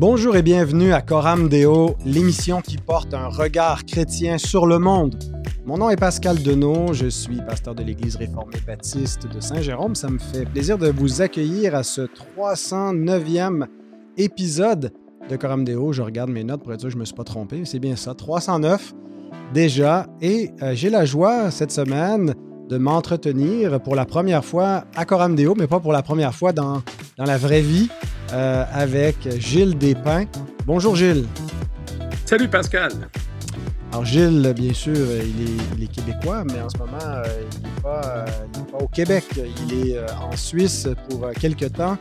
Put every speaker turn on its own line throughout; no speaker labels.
Bonjour et bienvenue à Coram Deo, l'émission qui porte un regard chrétien sur le monde. Mon nom est Pascal Denot, je suis pasteur de l'Église réformée baptiste de Saint-Jérôme. Ça me fait plaisir de vous accueillir à ce 309e épisode de Coram Deo. Je regarde mes notes pour être sûr que je ne me suis pas trompé. C'est bien ça, 309 déjà. Et euh, j'ai la joie cette semaine de m'entretenir pour la première fois à Coram Deo, mais pas pour la première fois dans, dans la vraie vie, euh, avec Gilles Despins. Bonjour Gilles.
Salut Pascal.
Alors Gilles, bien sûr, il est, québécois, mais en ce moment, euh, il n'est pas, pas, au Québec. Il est en Suisse pour quelques temps.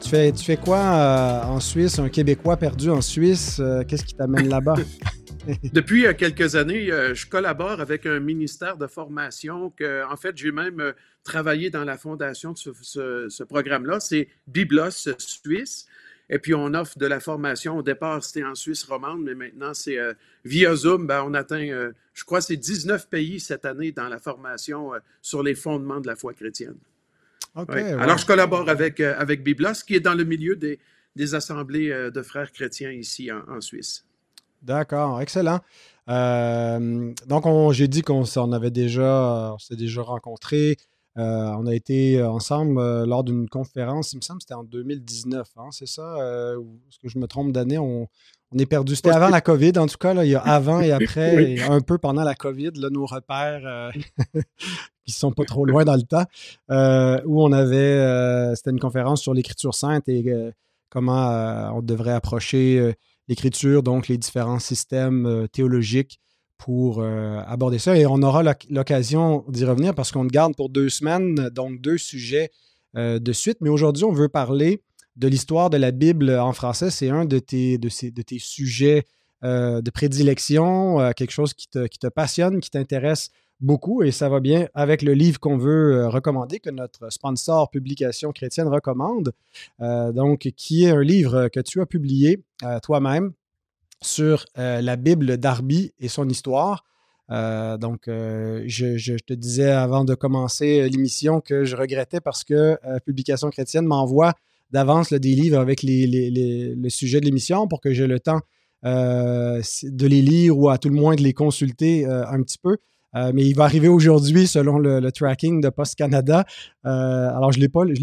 Tu fais, tu fais quoi en Suisse, un Québécois perdu en Suisse? Qu'est-ce qui t'amène là-bas?
Depuis euh, quelques années, euh, je collabore avec un ministère de formation que, en fait, j'ai même euh, travaillé dans la fondation de ce, programme-là. C'est Biblos Suisse. Et puis, on offre de la formation. Au départ, c'était en Suisse romande, mais maintenant, c'est via Zoom. Ben, on atteint, je crois, c'est 19 pays cette année dans la formation sur les fondements de la foi chrétienne. Alors, je collabore avec, avec Biblos, qui est dans le milieu des, des assemblées de frères chrétiens ici en Suisse.
D'accord, excellent. Euh, donc, j'ai dit qu'on avait déjà, s'est déjà rencontrés. Euh, on a été ensemble euh, lors d'une conférence, il me semble que c'était en 2019, hein, c'est ça? Est-ce que je me trompe d'année? On, est perdu. C'était avant la COVID, en tout cas, là, il y a avant et après, et un peu pendant la COVID, là, nos repères qui sont pas trop loin dans le temps, où on avait, c'était une conférence sur l'Écriture sainte et comment on devrait approcher l'écriture, donc les différents systèmes euh, théologiques pour euh, aborder ça. Et on aura l'occasion d'y revenir parce qu'on garde pour deux semaines, donc deux sujets euh, de suite. Mais aujourd'hui, on veut parler de l'histoire de la Bible en français. C'est un de tes, de, de tes sujets de prédilection, quelque chose qui te passionne, qui t'intéresse beaucoup et ça va bien avec le livre qu'on veut euh, recommander, que notre sponsor Publication chrétienne recommande, euh, donc qui est un livre que tu as publié euh, toi-même sur la Bible d'Arby et son histoire. donc, je, te disais avant de commencer l'émission que je regrettais parce que Publication chrétienne m'envoie d'avance des livres avec les, les, sujets de l'émission pour que j'ai le temps de les lire ou à tout le moins de les consulter un petit peu. Euh, mais il va arriver aujourd'hui selon le, tracking de Post Canada. Euh, alors, je ne l'ai pas, lu,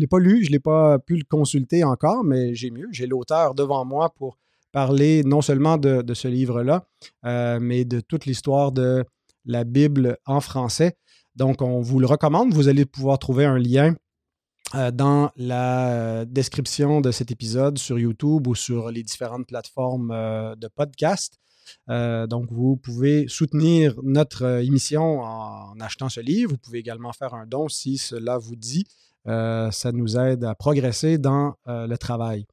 je ne l'ai pas pu le consulter encore, mais j'ai mieux. J'ai l'auteur devant moi pour parler non seulement de, ce livre-là, euh, mais de toute l'histoire de la Bible en français. Donc, on vous le recommande. Vous allez pouvoir trouver un lien dans la description de cet épisode sur YouTube ou sur les différentes plateformes de podcast. Euh, donc, vous pouvez soutenir notre euh, émission en, achetant ce livre. Vous pouvez également faire un don si cela vous dit. Euh, ça nous aide à progresser dans le travail.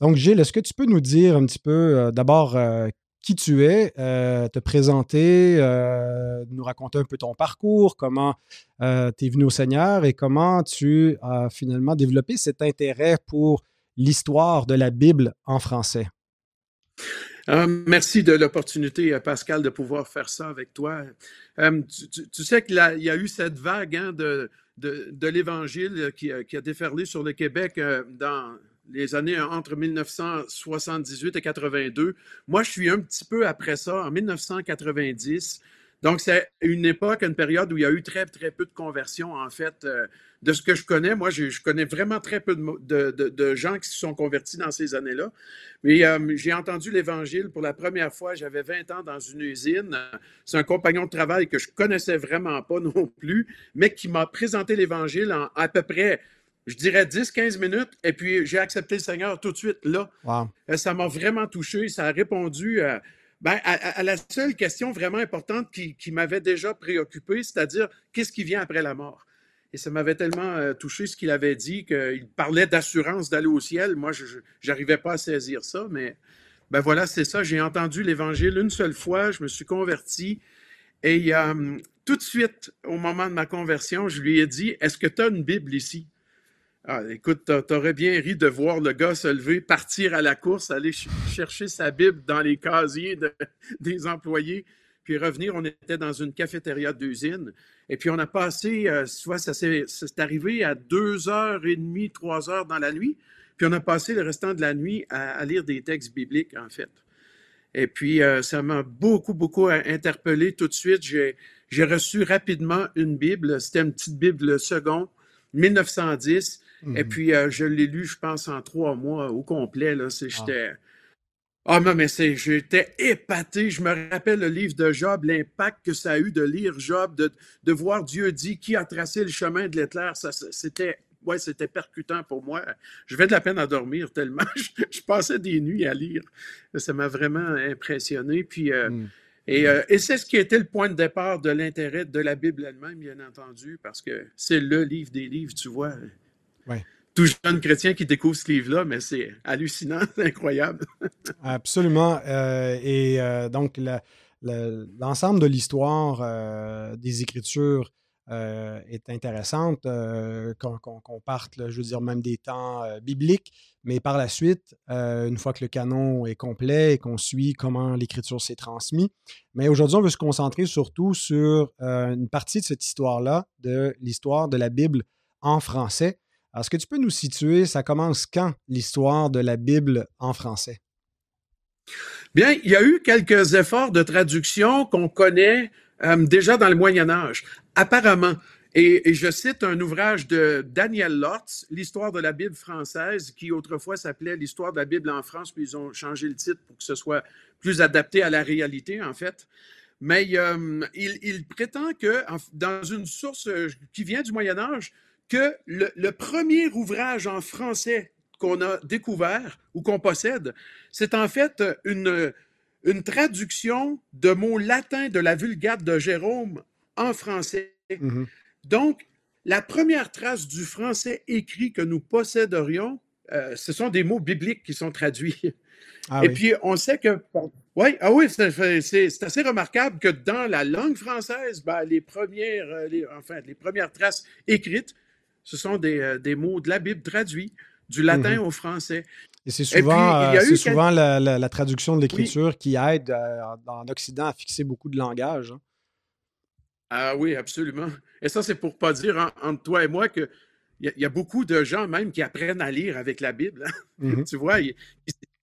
Donc, Gilles, est-ce que tu peux nous dire un petit peu d'abord qui tu es, te présenter, nous raconter un peu ton parcours, comment tu es venu au Seigneur et comment tu as finalement développé cet intérêt pour l'histoire de la Bible en français?
Ah, merci de l'opportunité, euh, Pascal, de pouvoir faire ça avec toi. Euh, tu, sais qu'il y a eu cette vague hein, de, de, l'Évangile qui, a déferlé sur le Québec euh, dans les années entre 1978 et 82. Moi, je suis un petit peu après ça, en 1990. Donc, c'est une époque, une période où il y a eu très, très peu de conversions, en fait. Euh, de ce que je connais, moi, je, connais vraiment très peu de, gens qui se sont convertis dans ces années-là. Mais euh, j'ai entendu l'Évangile pour la première fois, j'avais 20 ans dans une usine. C'est un compagnon de travail que je connaissais vraiment pas non plus, mais qui m'a présenté l'Évangile en à peu près je dirais 10-15 minutes, et puis j'ai accepté le Seigneur tout de suite là. Euh, ça m'a vraiment touché, ça a répondu à, ben, à, la seule question vraiment importante qui, m'avait déjà préoccupé, c'est-à-dire qu'est-ce qui vient après la mort? Et ça m'avait tellement euh, touché ce qu'il avait dit, qu'il parlait d'assurance d'aller au ciel. Moi, je n'arrivais pas à saisir ça, mais ben voilà, c'est ça. J'ai entendu l'Évangile une seule fois, je me suis converti. Et euh, tout de suite, au moment de ma conversion, je lui ai dit, est-ce que tu as une Bible ici? Ah, écoute, t'aurais bien ri de voir le gars se lever, partir à la course, aller chercher sa Bible dans les casiers des employés, puis revenir. On était dans une cafétéria d'usine. Et puis on a passé, euh, soit ça s'est arrivé à deux heures et demie, trois heures dans la nuit. Puis on a passé le restant de la nuit à, lire des textes bibliques, en fait. Et puis, euh, ça m'a beaucoup, beaucoup interpellé tout de suite. J'ai, reçu rapidement une Bible. C'était une petite Bible seconde, 1910. Et mhm. puis, euh, je l'ai lu, je pense, en trois mois au complet. Là. C'est, ah. Ah non, mais c'est, j'étais épaté. Je me rappelle le livre de Job, l'impact que ça a eu de lire Job, de, de voir Dieu dit qui a tracé le chemin de l'éclair. Ça, c'était, ouais, c'était percutant pour moi. Je vais de la peine à dormir tellement je, passais des nuits à lire. Ça m'a vraiment impressionné. Puis, euh, hmm. et, euh, et, c'est ce qui était le point de départ de l'intérêt de la Bible elle-même, bien entendu, parce que c'est le livre des livres, tu vois.
Ouais
tout jeune chrétien qui découvre ce livre-là, mais c'est hallucinant, c'est incroyable.
Absolument. Euh, et euh, donc, l'ensemble de l'histoire euh, des Écritures est intéressante, qu'on parte, je veux dire, même des temps bibliques, mais par la suite, une fois que le canon est complet et qu'on suit comment l'Écriture s'est transmise. Mais aujourd'hui, on veut se concentrer surtout sur une partie de cette histoire-là, de l'histoire de la Bible en français. Est-ce que tu peux nous situer, ça commence quand l'histoire de la Bible en français?
Bien, il y a eu quelques efforts de traduction qu'on connaît euh, déjà dans le Moyen Âge. Apparemment, et, je cite un ouvrage de Daniel Lotz, L'histoire de la Bible française, qui autrefois s'appelait L'histoire de la Bible en France, puis ils ont changé le titre pour que ce soit plus adapté à la réalité, en fait. Mais euh, il, prétend que dans une source euh, qui vient du Moyen Âge, que le, premier ouvrage en français qu'on a découvert ou qu'on possède, c'est en fait une, une traduction de mots latins de la Vulgate de Jérôme en français. Mm-hmm. Donc, la première trace du français écrit que nous posséderions, euh, ce sont des mots bibliques qui sont traduits. Ah Et puis, on sait que. Ouais, ah oui, c'est assez remarquable que dans la langue française, ben, les, premières, euh, enfin, les premières traces écrites, ce sont euh, des, mots de la Bible traduits du latin mhm. au français.
Et c'est souvent, euh, souvent la, traduction de l'écriture qui aide euh, en Occident à fixer beaucoup de langage. Hein.
Ah oui, absolument. Et ça, c'est pour pas dire entre toi et moi que il y, a beaucoup de gens même qui apprennent à lire avec la Bible. Hein. Mhm. tu vois, ils,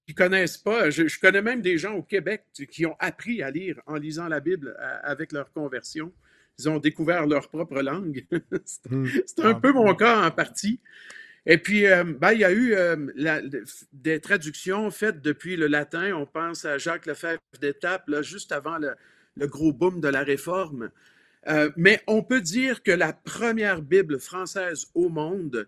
ne connaissent pas. Je, connais même des gens au Québec qui ont appris à lire en lisant la Bible avec leur conversion ils ont découvert leur propre langue. Hmm. c'est un peu mon cas en partie. Et puis, euh, ben, il y a eu euh, des traductions faites depuis le latin. On pense à Jacques Lefebvre d'Étape, juste avant le, gros boom de la Réforme. Euh, mais on peut dire que la première Bible française au monde,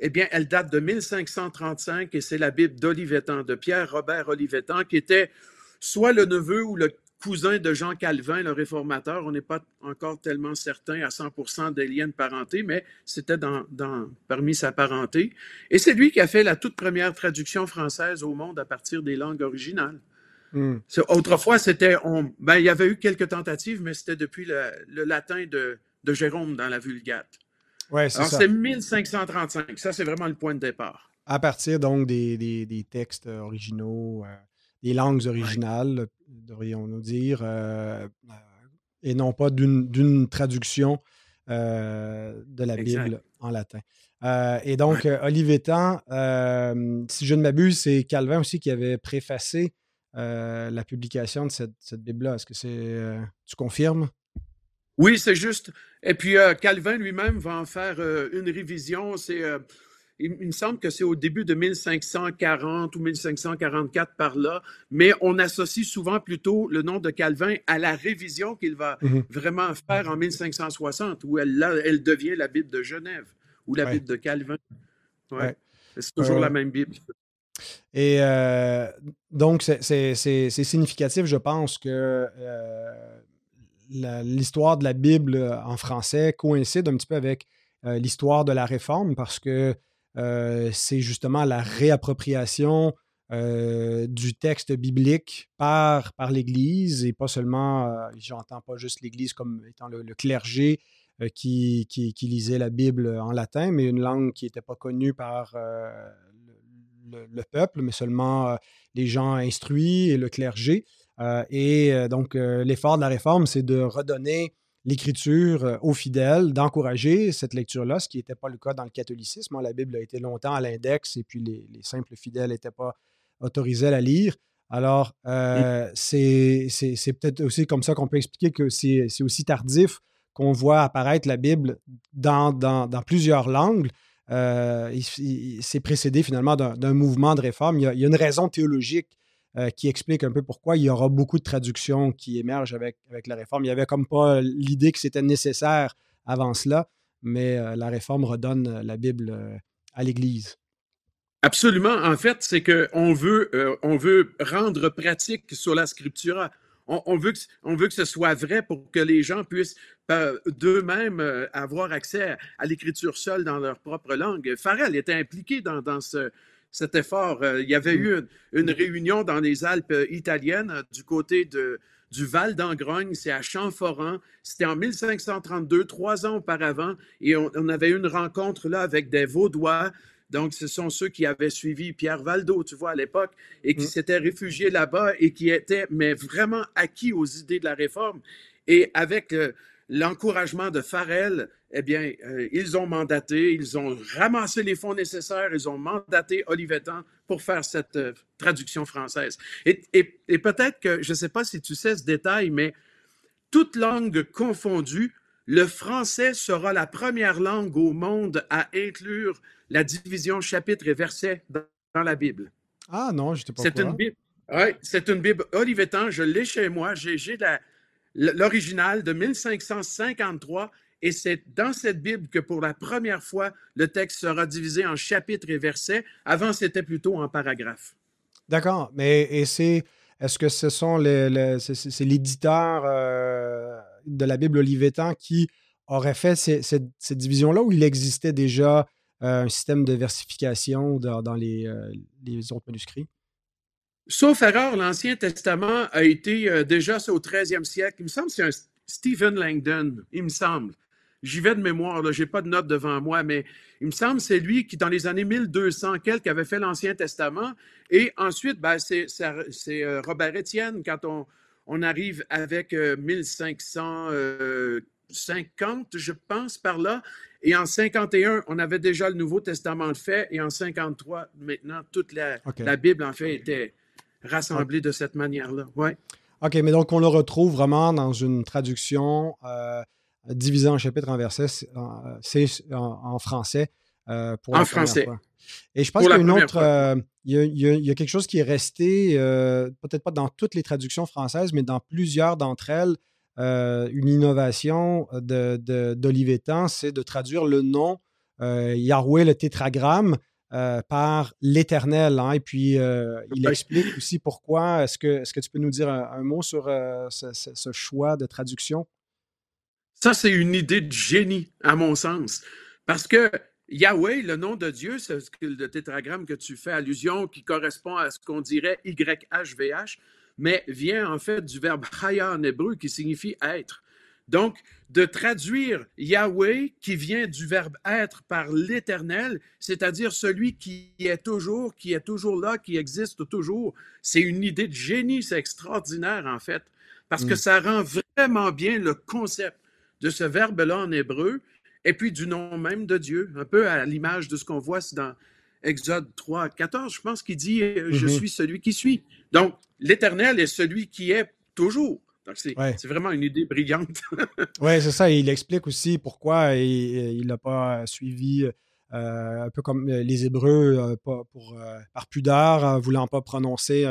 eh bien, elle date de 1535 et c'est la Bible d'Olivetan, de Pierre Robert Olivetan, qui était soit le neveu ou le cousin de Jean Calvin, le réformateur. On n'est pas encore tellement certain à 100% des liens de parenté, mais c'était dans, parmi sa parenté. Et c'est lui qui a fait la toute première traduction française au monde à partir des langues originales. Hmm. Autrefois, c'était, ben, il y avait eu quelques tentatives, mais c'était depuis le, latin de, Jérôme dans la Vulgate.
Ouais, c'est
c'est 1535. Ça, c'est vraiment le point de départ.
À partir donc des, textes originaux. Euh, les langues originales, devrions-nous dire, euh, euh, et non pas d'une traduction euh, de la Bible en latin. et donc, Olivetan, si je ne m'abuse, c'est Calvin aussi qui avait préfacé la publication de cette, Bible-là. Est-ce que c'est. tu confirmes?
Oui, c'est juste. Et puis, Calvin lui-même va en faire une révision. C'est il, me semble que c'est au début de 1540 ou 1544 par là, mais on associe souvent plutôt le nom de Calvin à la révision qu'il va mhm. vraiment faire en 1560, où elle, elle devient la Bible de Genève ou la Bible de Calvin. Ouais. C'est toujours la même Bible.
Et euh, donc, c'est significatif, je pense, que euh, l'histoire de la Bible en français coïncide un petit peu avec euh, l'histoire de la Réforme parce que euh, c'est justement la réappropriation euh, du texte biblique par, par l'Église et pas seulement, euh, j'entends pas juste l'Église comme étant le, clergé qui, qui, lisait la Bible en latin, mais une langue qui n'était pas connue par le, peuple, mais seulement les gens instruits et le clergé. et donc, l'effort de la réforme, c'est de redonner l'Écriture aux fidèles, d'encourager cette lecture-là, ce qui n'était pas le cas dans le catholicisme. Hein. La Bible a été longtemps à l'index et puis les, simples fidèles n'étaient pas autorisés à la lire. Alors, c'est peut-être aussi comme ça qu'on peut expliquer que c'est aussi tardif qu'on voit apparaître la Bible dans, dans, plusieurs langues. c'est précédé finalement d'un mouvement de réforme. Il y, a, une raison théologique euh, qui explique un peu pourquoi il y aura beaucoup de traductions qui émergent avec, avec la réforme. Il n'y avait comme pas l'idée que c'était nécessaire avant cela, mais euh, la réforme redonne euh, la Bible à l'Église.
Absolument. En fait, c'est qu'on veut, veut rendre pratique sur la scriptura. On, veut que, on veut que ce soit vrai pour que les gens puissent d'eux-mêmes avoir accès à, l'écriture seule dans leur propre langue. Farrell était impliqué dans, dans ce, cet effort. Euh, il y avait mm. eu une, réunion dans les Alpes euh, italiennes euh, du côté de, du Val d'Angrogne, c'est à Champforan. C'était en 1532, trois ans auparavant, et on, avait eu une rencontre là avec des Vaudois. Donc, ce sont ceux qui avaient suivi Pierre Valdo, tu vois, à l'époque, et qui mm. s'étaient réfugiés là-bas et qui étaient, mais vraiment acquis aux idées de la réforme. Et avec l'encouragement de Farel, eh bien, euh, ils ont mandaté, ils ont ramassé les fonds nécessaires, ils ont mandaté Olivetan pour faire cette euh, traduction française. Et, peut-être que, je ne sais pas si tu sais ce détail, mais toute langue confondue, le français sera la première langue au monde à inclure la division chapitre et verset dans, la Bible.
Ah non, je n'étais pas
C'est une Bible. Oui, c'est une Bible Olivetan, je l'ai chez moi, j'ai l'original de 1553, et c'est dans cette Bible que pour la première fois, le texte sera divisé en chapitres et versets. Avant, c'était plutôt en paragraphes.
D'accord, mais et c'est, est-ce que ce sont les, c'est, l'éditeur euh, de la Bible Olivetan qui aurait fait cette, division-là ou il existait déjà euh, un système de versification dans, les, euh, les autres manuscrits?
Sauf erreur, l'Ancien Testament a été euh, déjà au 13e siècle. Il me semble que c'est un Stephen Langdon, il me semble. J'y vais de mémoire, je n'ai pas de notes devant moi, mais il me semble que c'est lui qui, dans les années 1200 quelques, avait fait l'Ancien Testament. Et ensuite, ben, c'est euh, Robert Étienne, quand on, on arrive avec 1550, euh, je pense, par là. Et en 51, on avait déjà le Nouveau Testament de fait. Et en 53, maintenant, toute la, la Bible, en fait, était rassemblés de cette manière-là. Ouais.
OK, mais donc on le retrouve vraiment dans une traduction euh, divisée en chapitres en versets, c'est en, français.
Euh, pour en français.
Et je pense qu'il y a une autre. Euh, il, y a, quelque chose qui est resté, peut-être pas dans toutes les traductions françaises, mais dans plusieurs d'entre elles, une innovation d'Olivetan, de, c'est de traduire le nom Yahweh, le tétragramme, euh, par l'Éternel. Hein, et puis, euh, il explique aussi pourquoi. Est-ce que, est que tu peux nous dire un, mot sur euh, ce, choix de traduction?
Ça, c'est une idée de génie, à mon sens. Parce que Yahweh, le nom de Dieu, c'est le tétragramme que tu fais allusion, qui correspond à ce qu'on dirait YHVH, mais vient en fait du verbe chaya en hébreu, qui signifie être. Donc, de traduire Yahweh, qui vient du verbe être par l'éternel, c'est-à-dire celui qui est toujours, qui est toujours là, qui existe toujours, c'est une idée de génie, c'est extraordinaire en fait, parce que mm. ça rend vraiment bien le concept de ce verbe-là en hébreu, et puis du nom même de Dieu, un peu à l'image de ce qu'on voit dans Exode 3, 14, je pense qu'il dit euh, Je mm-hmm. suis celui qui suis. Donc, l'éternel est celui qui est toujours c'est vraiment une idée brillante.
oui, c'est ça. Il explique aussi pourquoi il n'a pas suivi, euh, un peu comme les Hébreux, euh, pour, euh, par pudeur, voulant pas prononcer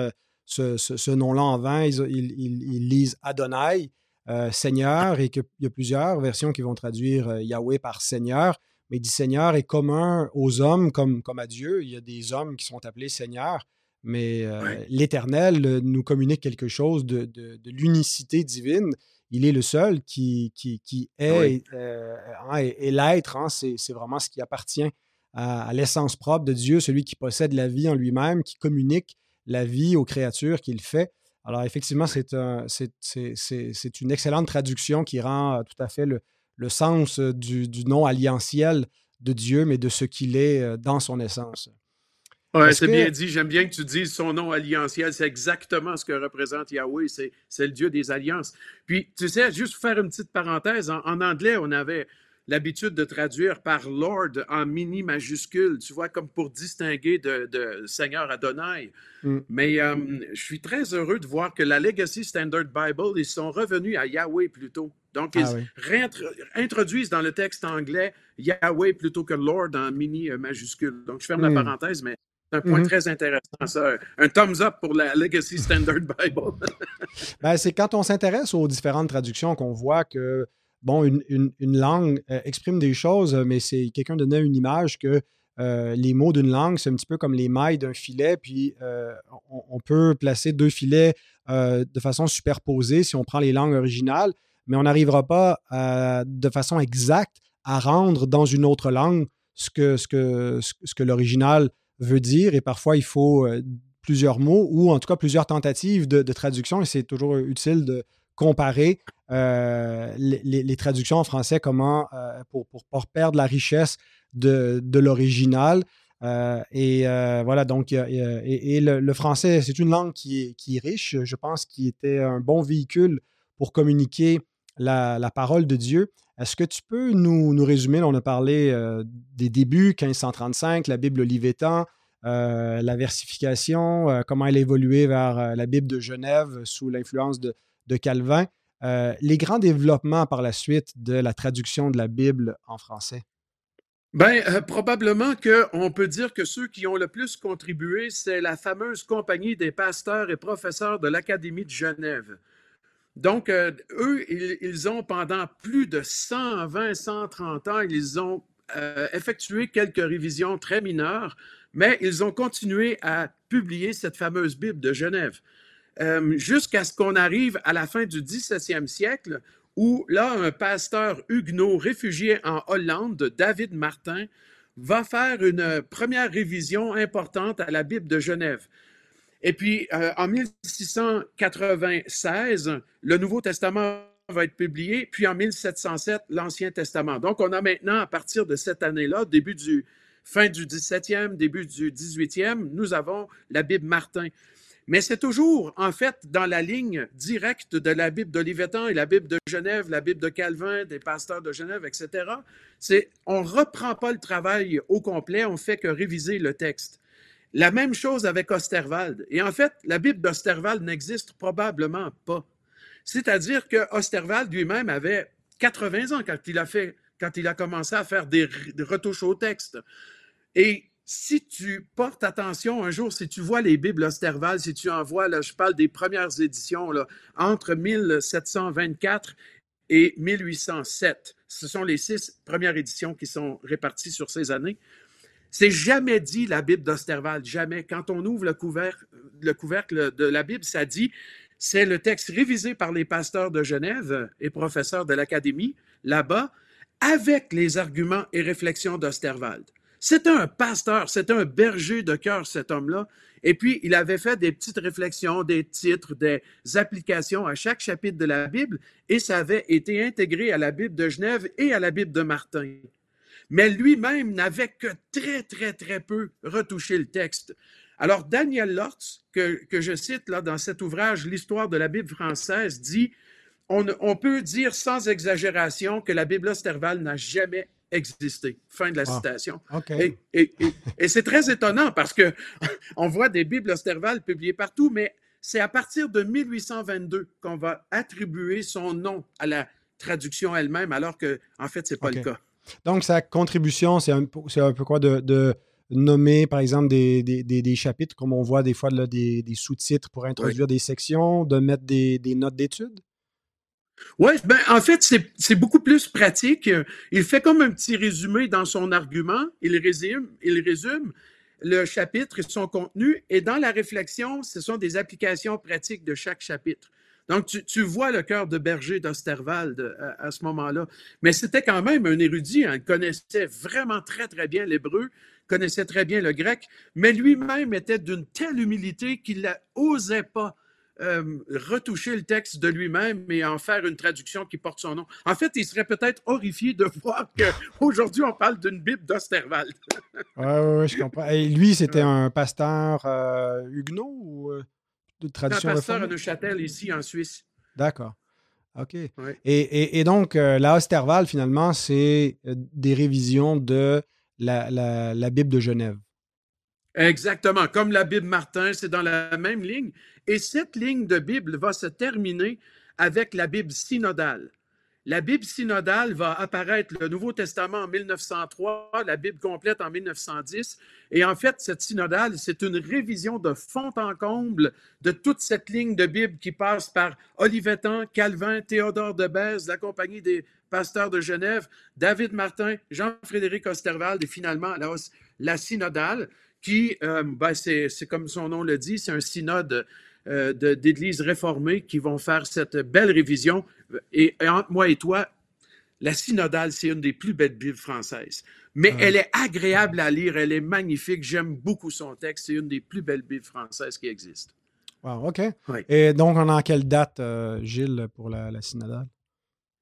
ce, nom-là en vain. Ils, lisent Adonai, Seigneur, et qu'il y a plusieurs versions qui vont traduire Yahweh par Seigneur. Mais il dit Seigneur est commun aux hommes comme, comme à Dieu. Il y a des hommes qui sont appelés Seigneur mais euh, l'Éternel euh, nous communique quelque chose de, l'unicité divine. Il est le seul qui, qui, est, euh, hein, et, l'être. Hein, c'est vraiment ce qui appartient à, l'essence propre de Dieu, celui qui possède la vie en lui-même, qui communique la vie aux créatures qu'il fait. Alors effectivement, c'est un, une excellente traduction qui rend tout à fait le, sens du, du nom alliantiel de Dieu, mais de ce qu'il est dans son essence.
Oui, c'est bien dit. J'aime bien que tu dises son nom alliantiel. C'est exactement ce que représente Yahweh. C'est le Dieu des alliances. Puis, tu sais, juste pour faire une petite parenthèse, en anglais, on avait l'habitude de traduire par Lord en mini majuscule, tu vois, comme pour distinguer de, Seigneur Adonai. Mm. Mais euh, je suis très heureux de voir que la Legacy Standard Bible, ils sont revenus à Yahweh plutôt. Donc, ils ah introduisent dans le texte anglais Yahweh plutôt que Lord en mini euh, majuscule. Donc, je ferme la mm. parenthèse, mais c'est un point mm-hmm. très intéressant, ça. Un thumbs up pour la Legacy Standard Bible.
ben, c'est quand on s'intéresse aux différentes traductions qu'on voit que bon, une, langue euh, exprime des choses, mais c'est quelqu'un donnait une image que euh, les mots d'une langue, c'est un petit peu comme les mailles d'un filet, puis euh, on, peut placer deux filets de façon superposée si on prend les langues originales, mais on n'arrivera pas de façon exacte à rendre dans une autre langue ce que, l'original veut dire, et parfois il faut plusieurs mots ou en tout cas plusieurs tentatives de traduction, et c'est toujours utile de comparer euh, les, traductions en français, comment, euh, pour ne pas perdre la richesse de, l'original. Euh, et voilà, donc, et, le, français, c'est une langue qui est, qui est riche, je pense, qui était un bon véhicule pour communiquer la, parole de Dieu. Est-ce que tu peux nous, nous résumer, on a parlé des débuts, 1535, la Bible Olivetan, la versification, comment elle a évolué vers la Bible de Genève sous l'influence de, de Calvin. Euh, les grands développements par la suite de la traduction de la Bible en français?
Bien, euh, probablement qu'on peut dire que ceux qui ont le plus contribué, c'est la fameuse compagnie des pasteurs et professeurs de l'Académie de Genève. Donc, euh, eux, ils, ont pendant plus de 120, 130 ans, ils ont effectué quelques révisions très mineures, mais ils ont continué à publier cette fameuse Bible de Genève. Euh, jusqu'à ce qu'on arrive à la fin du 17e siècle, où là, un pasteur huguenot réfugié en Hollande, David Martin, va faire une première révision importante à la Bible de Genève. Et puis, euh, en 1696, le Nouveau Testament va être publié, puis en 1707, l'Ancien Testament. Donc, on a maintenant, à partir de cette année-là, début du fin du 17e, début du 18e, nous avons la Bible Martin. Mais c'est toujours, en fait, dans la ligne directe de la Bible d'Olivetan et la Bible de Genève, la Bible de Calvin, des pasteurs de Genève, etc. C'est, on ne reprend pas le travail au complet, on fait que réviser le texte. La même chose avec Osterwald. Et en fait, la Bible d'Osterwald n'existe probablement pas. C'est-à-dire que Osterwald lui-même avait 80 ans quand il a fait, quand il a commencé à faire des, retouches au texte. Et si tu portes attention un jour, si tu vois les Bibles Osterval, si tu en vois, là, je parle des premières éditions, là, entre 1724 et 1807, ce sont les six premières éditions qui sont réparties sur ces années. C'est jamais dit la Bible d'Osterval, jamais. Quand on ouvre le couvercle, le couvercle de la Bible, ça dit c'est le texte révisé par les pasteurs de Genève et professeurs de l'Académie là-bas, avec les arguments et réflexions d'Osterwald. C'était un pasteur, c'était un berger de cœur, cet homme-là. Et puis, il avait fait des petites réflexions, des titres, des applications à chaque chapitre de la Bible, et ça avait été intégré à la Bible de Genève et à la Bible de Martin. Mais lui-même n'avait que très, très, très peu retouché le texte. Alors, Daniel Lortz, que, je cite là dans cet ouvrage, L'histoire de la Bible française, dit on, on, peut dire sans exagération que la Bible Osterval n'a jamais exister. Fin de la ah, citation. Et, c'est très étonnant parce que on voit des Bibles Osterval publiées partout, mais c'est à partir de 1822 qu'on va attribuer son nom à la traduction elle-même, alors que en fait, c'est pas le cas.
Donc, sa contribution, c'est un, un, peu quoi de, nommer, par exemple, des, chapitres, comme on voit des fois des, sous-titres pour introduire des sections, de mettre des, notes d'études?
Oui, ben, en fait, c'est beaucoup plus pratique. Il fait comme un petit résumé dans son argument. Il résume, il résume le chapitre et son contenu. Et dans la réflexion, ce sont des applications pratiques de chaque chapitre. Donc, tu, vois le cœur de berger d'Osterwald à, ce moment-là. Mais c'était quand même un érudit. Hein. Il connaissait vraiment très, très bien l'hébreu, connaissait très bien le grec, mais lui-même était d'une telle humilité qu'il n'osait pas euh, retoucher le texte de lui-même et en faire une traduction qui porte son nom. En fait, il serait peut-être horrifié de voir qu'aujourd'hui, on parle d'une Bible d'Osterwald.
oui, ouais, je comprends. Et lui, c'était un pasteur euh, huguenot ou euh, de tradition
Un pasteur à Neuchâtel, ici, en Suisse.
D'accord. OK. Et, donc, la Osterwald, finalement, c'est des révisions de la Bible de Genève.
Exactement. Comme la Bible Martin, c'est dans la même ligne. Et cette ligne de Bible va se terminer avec la Bible synodale. La Bible synodale va apparaître, le Nouveau Testament en 1903, la Bible complète en 1910. Et en fait, cette synodale, c'est une révision de fond en comble de toute cette ligne de Bible qui passe par Olivetan, Calvin, Théodore de Bèze, la Compagnie des pasteurs de Genève, David Martin, Jean-Frédéric Osterwald et finalement la, la synodale qui, euh, ben, c'est comme son nom le dit, c'est un synode euh, d'églises réformées qui vont faire cette belle révision. Et, entre moi et toi, la synodale, c'est une des plus belles Bibles françaises. Mais elle est agréable à lire, elle est magnifique. J'aime beaucoup son texte. C'est une des plus belles Bibles françaises qui existent.
Wow, OK. Et donc, on a en quelle date, euh, Gilles, pour la, synodale?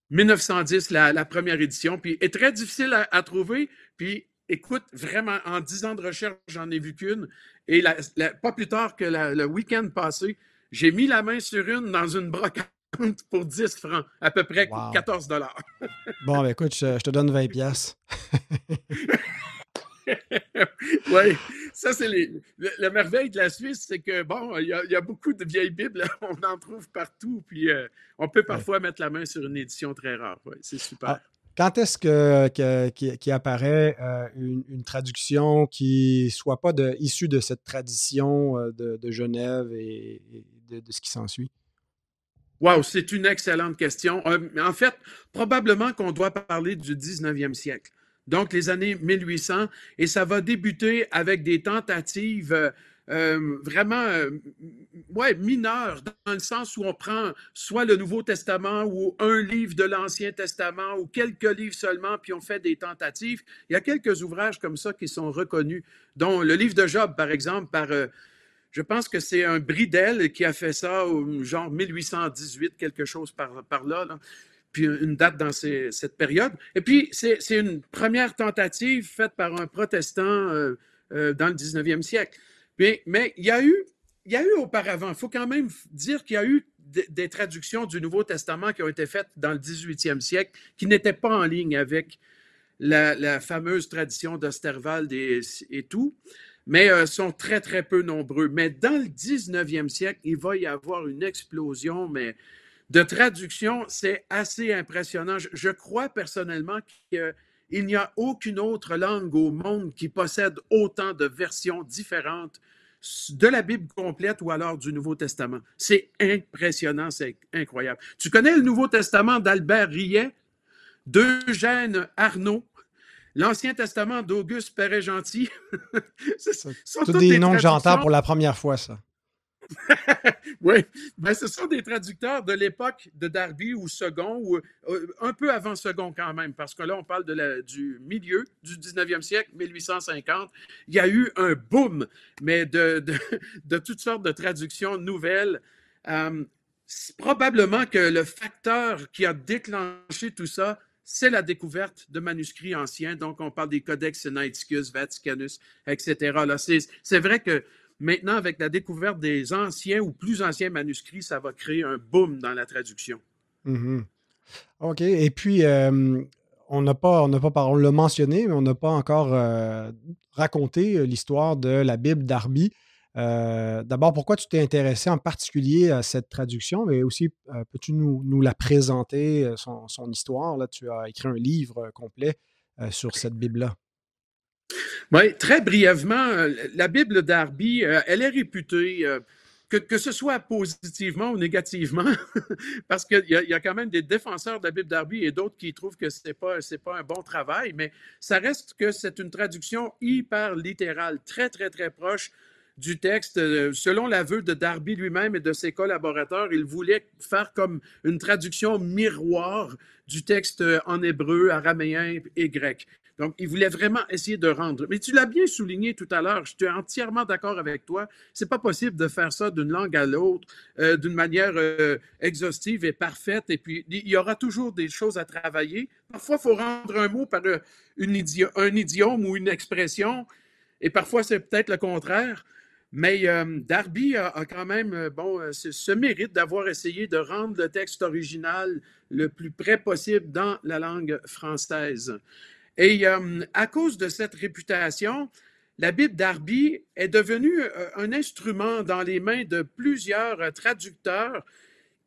1910, la, première édition. Puis, est très difficile à, à trouver. Puis, écoute, vraiment, en dix ans de recherche, j'en ai vu qu'une. Et pas plus tard que le week-end passé, j'ai mis la main sur une dans une brocante pour 10 francs, à peu près 14 dollars.
bon, ben écoute, je, te donne 20 pièces.
oui, ça c'est le, la merveille de la Suisse, c'est que bon, il y, a beaucoup de vieilles Bibles, on en trouve partout, puis euh, on peut parfois mettre la main sur une édition très rare. Ouais, c'est super. Ah,
quand est-ce que, qui, apparaît euh, une, traduction qui soit pas issue de cette tradition euh, de, Genève et, de, ce qui s'ensuit?
Wow, c'est une excellente question. Euh, en fait, probablement qu'on doit parler du 19e siècle, donc les années 1800, et ça va débuter avec des tentatives euh, vraiment euh, ouais, mineur, dans le sens où on prend soit le Nouveau Testament ou un livre de l'Ancien Testament ou quelques livres seulement, puis on fait des tentatives. Il y a quelques ouvrages comme ça qui sont reconnus, dont le livre de Job, par exemple, par... Euh, je pense que c'est un Bridel qui a fait ça, genre 1818, quelque chose par là, puis une date dans cette période. Et puis, c'est une première tentative faite par un protestant dans le 19e siècle. Mais, il, y a eu, il y a eu auparavant, il faut quand même dire qu'il y a eu des, traductions du Nouveau Testament qui ont été faites dans le 18e siècle qui n'étaient pas en ligne avec la, fameuse tradition d'Osterwald et, tout, mais euh, sont très, très peu nombreux. Mais dans le 19e siècle, il va y avoir une explosion, mais de traduction, c'est assez impressionnant. je crois personnellement qu'il n'y a aucune autre langue au monde qui possède autant de versions différentes de la Bible complète ou alors du Nouveau Testament. C'est impressionnant, c'est incroyable. Tu connais le Nouveau Testament d'Albert Riet, d'Eugène Arnaud, l'Ancien Testament d'Auguste Perret-Gentil.
C'est tous des noms que j'entends pour la première fois, ça.
oui, ben, ce sont des traducteurs de l'époque de Darby ou Second, ou euh, un peu avant Second quand même, parce que là, on parle du milieu du 19e siècle, 1850. Il y a eu un boom, mais de, de, toutes sortes de traductions nouvelles. Euh, probablement que le facteur qui a déclenché tout ça, c'est la découverte de manuscrits anciens. Donc, on parle des Codex Sinaiticus, Vaticanus, etc. C'est vrai que Maintenant, avec la découverte des anciens ou plus anciens manuscrits, ça va créer un boom dans la traduction.
Mm-hmm. OK. Et puis, euh, on n'a pas, on pas, on l'a mentionné, mais on n'a pas encore euh, raconté euh, l'histoire de la Bible d'Arby. D'abord, pourquoi tu t'es intéressé en particulier à cette traduction, mais aussi, peux-tu nous, la présenter, son, son, histoire? Là, tu as écrit un livre complet sur cette Bible-là.
Oui, très brièvement, euh, la Bible d'Arby, euh, elle est réputée, euh, que, ce soit positivement ou négativement, parce qu'il y, y, a quand même des défenseurs de la Bible d'Arby et d'autres qui trouvent que ce n'est pas, pas un bon travail, mais ça reste que c'est une traduction hyper littérale, très, très, très proche du texte. Selon l'aveu de Darby lui-même et de ses collaborateurs, il voulait faire comme une traduction miroir du texte en hébreu, araméen et grec. Donc, il voulait vraiment essayer de rendre. Mais tu l'as bien souligné tout à l'heure, je suis entièrement d'accord avec toi. C'est pas possible de faire ça d'une langue à l'autre, euh, d'une manière euh, exhaustive et parfaite. Et puis, il y aura toujours des choses à travailler. Parfois, il faut rendre un mot par une un idiome ou une expression, et parfois, c'est peut-être le contraire. Mais euh, Darby a, quand même euh, bon, euh, ce, mérite d'avoir essayé de rendre le texte original le plus près possible dans la langue française. Et à cause de cette réputation, la Bible Darby est devenue un instrument dans les mains de plusieurs traducteurs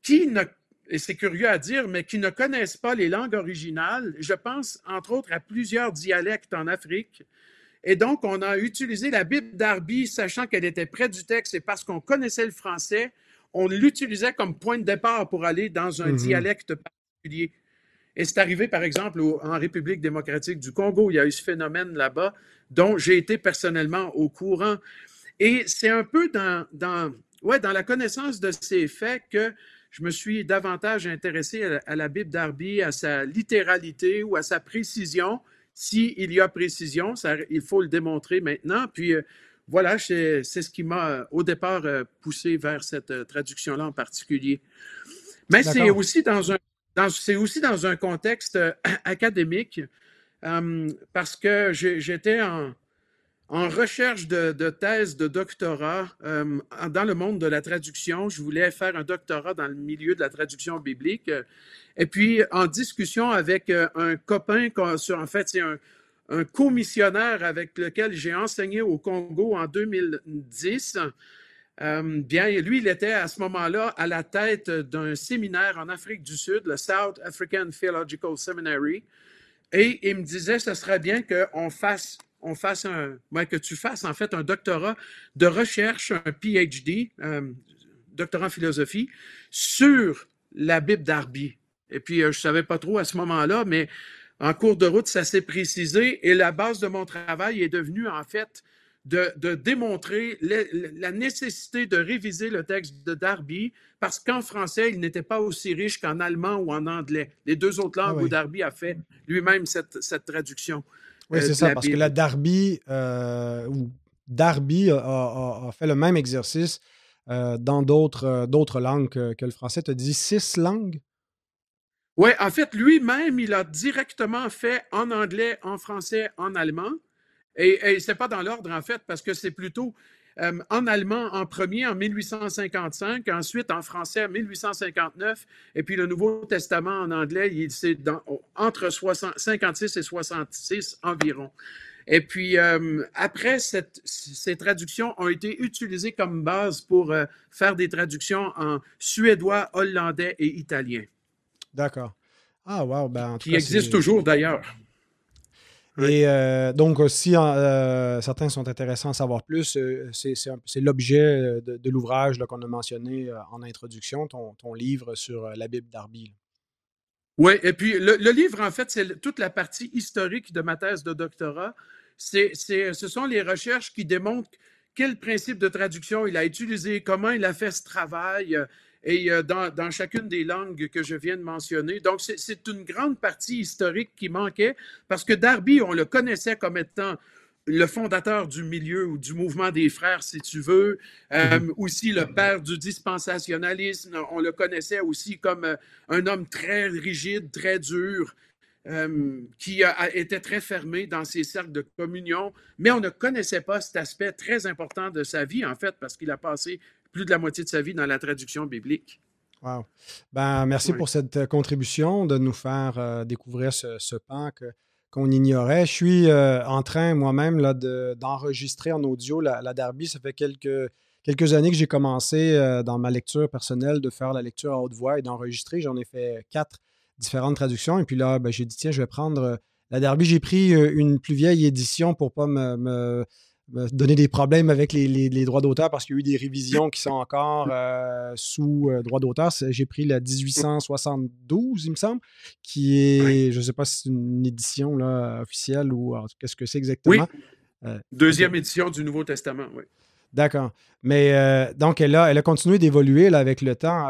qui ne, et c'est curieux à dire, mais qui ne connaissent pas les langues originales. Je pense entre autres à plusieurs dialectes en Afrique et donc, on a utilisé la Bible d'Arby, sachant qu'elle était près du texte et parce qu'on connaissait le français, on l'utilisait comme point de départ pour aller dans un mhm. dialecte particulier. Et c'est arrivé, par exemple, en République démocratique du Congo. Il y a eu ce phénomène là-bas dont j'ai été personnellement au courant. Et c'est un peu dans, dans, ouais, dans la connaissance de ces faits que je me suis davantage intéressé à, à la Bible d'Arby, à sa littéralité ou à sa précision s'il y a précision, il faut le démontrer maintenant. Puis euh, voilà, c'est ce qui m'a euh, au départ euh, poussé vers cette traduction-là en particulier. Mais c'est aussi dans un c'est aussi dans un contexte académique parce que j'étais en, recherche de, thèse de doctorat euh, dans le monde de la traduction. Je voulais faire un doctorat dans le milieu de la traduction biblique. Et puis, en discussion avec euh, un copain, en fait, c'est un, commissionnaire avec lequel j'ai enseigné au Congo en 2010. Euh, bien, lui, il était à ce moment-là à la tête d'un séminaire en Afrique du Sud, le South African Theological Seminary. Et il me disait, ce serait bien qu'on fasse on fasse un, que tu fasses en fait un doctorat de recherche, un PhD, euh, doctorat en philosophie, sur la Bible d'Arby. Et puis, euh, je ne savais pas trop à ce moment-là, mais en cours de route, ça s'est précisé et la base de mon travail est devenue en fait de, démontrer la nécessité de réviser le texte de Darby parce qu'en français, il n'était pas aussi riche qu'en allemand ou en anglais. Les deux autres langues ah où Darby a fait lui-même cette, cette traduction.
Oui, c'est ça, parce que la Darby, euh, ou Darby a, fait le même exercice euh, dans d'autres, euh, d'autres langues que, le français. Tu as dit six langues?
Oui, en fait, lui-même, il a directement fait en anglais, en français, en allemand. Et, et c'est pas dans l'ordre, en fait, parce que c'est plutôt euh, en allemand en premier en 1855, ensuite en français en 1859, et puis le Nouveau Testament en anglais, c'est entre 56 et 66 environ. Et puis, euh, après, ces traductions ont été utilisées comme base pour euh, faire des traductions en suédois, hollandais et italien.
D'accord. Ah, wow. Ben,
qui existent toujours d'ailleurs.
Et euh, donc, si euh, certains sont intéressants à savoir plus, euh, c'est l'objet de, l'ouvrage qu'on a mentionné en introduction, ton, livre sur la Bible d'Arby.
Oui, et puis le, livre, en fait, c'est toute la partie historique de ma thèse de doctorat. ce sont les recherches qui démontrent quel principe de traduction il a utilisé, comment il a fait ce travail, et euh, dans, chacune des langues que je viens de mentionner. Donc, c'est une grande partie historique qui manquait parce que Darby, on le connaissait comme étant le fondateur du milieu ou du mouvement des frères, si tu veux, euh, mhm. aussi le père du dispensationalisme. On le connaissait aussi comme euh, un homme très rigide, très dur, qui a, était très fermé dans ses cercles de communion, mais on ne connaissait pas cet aspect très important de sa vie, en fait, parce qu'il a passé plus de la moitié de sa vie dans la traduction biblique.
Wow. Ben, merci pour cette euh, contribution de nous faire euh, découvrir ce, pan qu'on ignorait. Je suis euh, en train moi-même d'enregistrer en audio la, la, Darby. Ça fait quelques, quelques années que j'ai commencé dans ma lecture personnelle de faire la lecture à haute voix et d'enregistrer. J'en ai fait quatre différentes traductions. Et puis là, ben, j'ai dit, tiens, je vais prendre la Darby. J'ai pris une plus vieille édition pour ne pas me donner des problèmes avec les, droits d'auteur parce qu'il y a eu des révisions qui sont encore euh, sous euh, droit d'auteur. J'ai pris la 1872, il me semble, qui est, je ne sais pas si c'est une édition là, officielle ou qu'est-ce que c'est exactement.
Oui. Euh, Deuxième édition du Nouveau Testament, oui.
D'accord. Mais donc, elle a, elle a continué d'évoluer avec le temps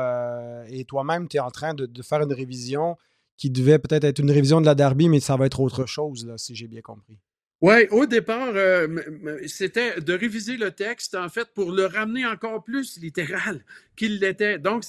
et toi-même, tu es en train de, faire une révision qui devait peut-être être une révision de la Darby, mais ça va être autre chose, là, si j'ai bien compris.
Oui, au départ, euh, c'était de réviser le texte, en fait, pour le ramener encore plus littéral qu'il l'était. Donc,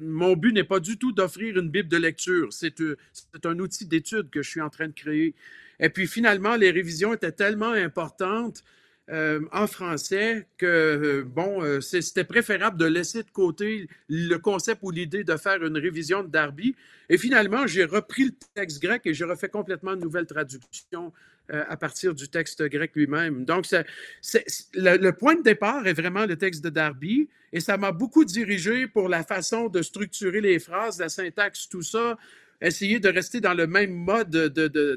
mon but n'est pas du tout d'offrir une Bible de lecture. Euh, c'est un outil d'étude que je suis en train de créer. Et puis, finalement, les révisions étaient tellement importantes euh, en français que, bon, c'était préférable de laisser de côté le concept ou l'idée de faire une révision de Darby. Et finalement, j'ai repris le texte grec et j'ai refait complètement une nouvelle traduction euh, à partir du texte grec lui-même. Donc, le, point de départ est vraiment le texte de Darby, et ça m'a beaucoup dirigé pour la façon de structurer les phrases, la syntaxe, tout ça, essayer de rester dans le même mode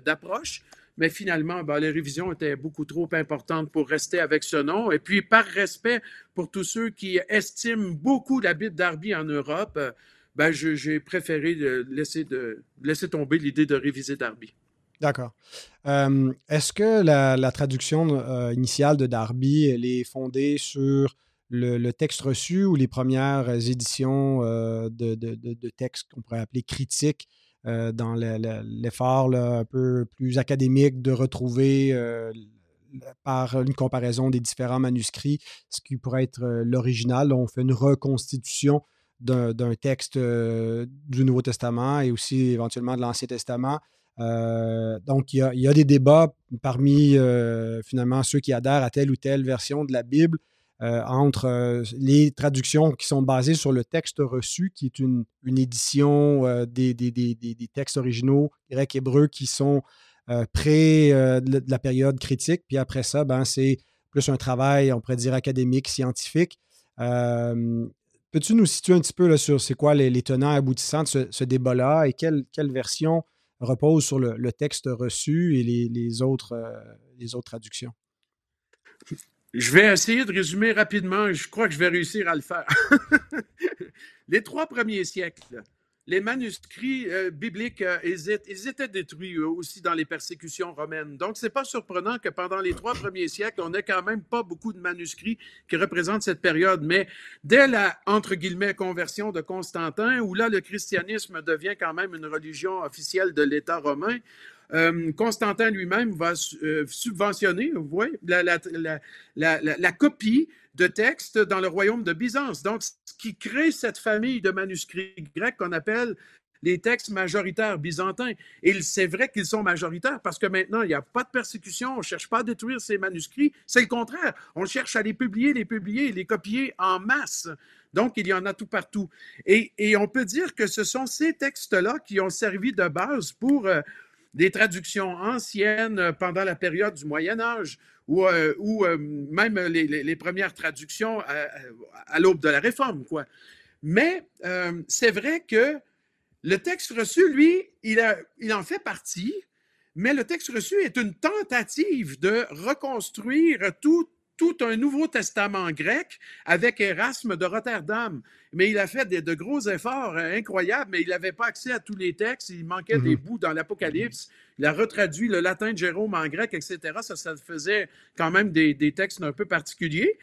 d'approche. Mais finalement, ben, les révisions étaient beaucoup trop importantes pour rester avec ce nom. Et puis, par respect pour tous ceux qui estiment beaucoup la Bible Darby en Europe, ben, j'ai préféré laisser, laisser tomber l'idée de réviser Darby.
D'accord. Euh, est-ce que la, traduction euh, initiale de Darby, elle est fondée sur le, texte reçu ou les premières éditions euh, de, textes qu'on pourrait appeler critiques dans l'effort un peu plus académique de retrouver par une comparaison des différents manuscrits ce qui pourrait être l'original? On fait une reconstitution d'un texte du Nouveau Testament et aussi éventuellement de l'Ancien Testament euh, donc, il y, a, des débats parmi euh, finalement ceux qui adhèrent à telle ou telle version de la Bible euh, entre les traductions qui sont basées sur le texte reçu, qui est une, édition des, textes originaux grecs hébreux qui sont près de la période critique. Puis après ça, ben, c'est plus un travail, on pourrait dire, académique, scientifique. Peux-tu nous situer un petit peu là, sur c'est quoi les, tenants aboutissants de ce, débat-là et quelle, quelle version repose sur le, texte reçu et les, autres, euh, les autres traductions.
Je vais essayer de résumer rapidement. Je crois que je vais réussir à le faire. les trois premiers siècles, les manuscrits euh, bibliques, euh, ils, étaient détruits aussi dans les persécutions romaines. Donc, ce n'est pas surprenant que pendant les trois premiers siècles, on n'ait quand même pas beaucoup de manuscrits qui représentent cette période. Mais dès la, entre guillemets, conversion de Constantin, où là, le christianisme devient quand même une religion officielle de l'État romain, euh, Constantin lui-même va subventionner, vous voyez, la, la, copie de textes dans le royaume de Byzance. Donc, ce qui crée cette famille de manuscrits grecs qu'on appelle les textes majoritaires byzantins. Et c'est vrai qu'ils sont majoritaires parce que maintenant, il n'y a pas de persécution, on ne cherche pas à détruire ces manuscrits. C'est le contraire. On cherche à les publier, les publier, les copier en masse. Donc, il y en a tout partout. Et, on peut dire que ce sont ces textes-là qui ont servi de base pour euh, des traductions anciennes pendant la période du Moyen Âge ou, euh, euh, même les, premières traductions à, l'aube de la Réforme. Quoi. Mais euh, c'est vrai que le texte reçu, lui, il, il en fait partie, mais le texte reçu est une tentative de reconstruire tout, tout un Nouveau Testament grec avec Erasme de Rotterdam. Mais il a fait de, gros efforts euh, incroyables, mais il n'avait pas accès à tous les textes. Il manquait des mhm. bouts dans l'Apocalypse. Il a retraduit le latin de Jérôme en grec, etc. Ça, ça faisait quand même des, textes un peu particuliers.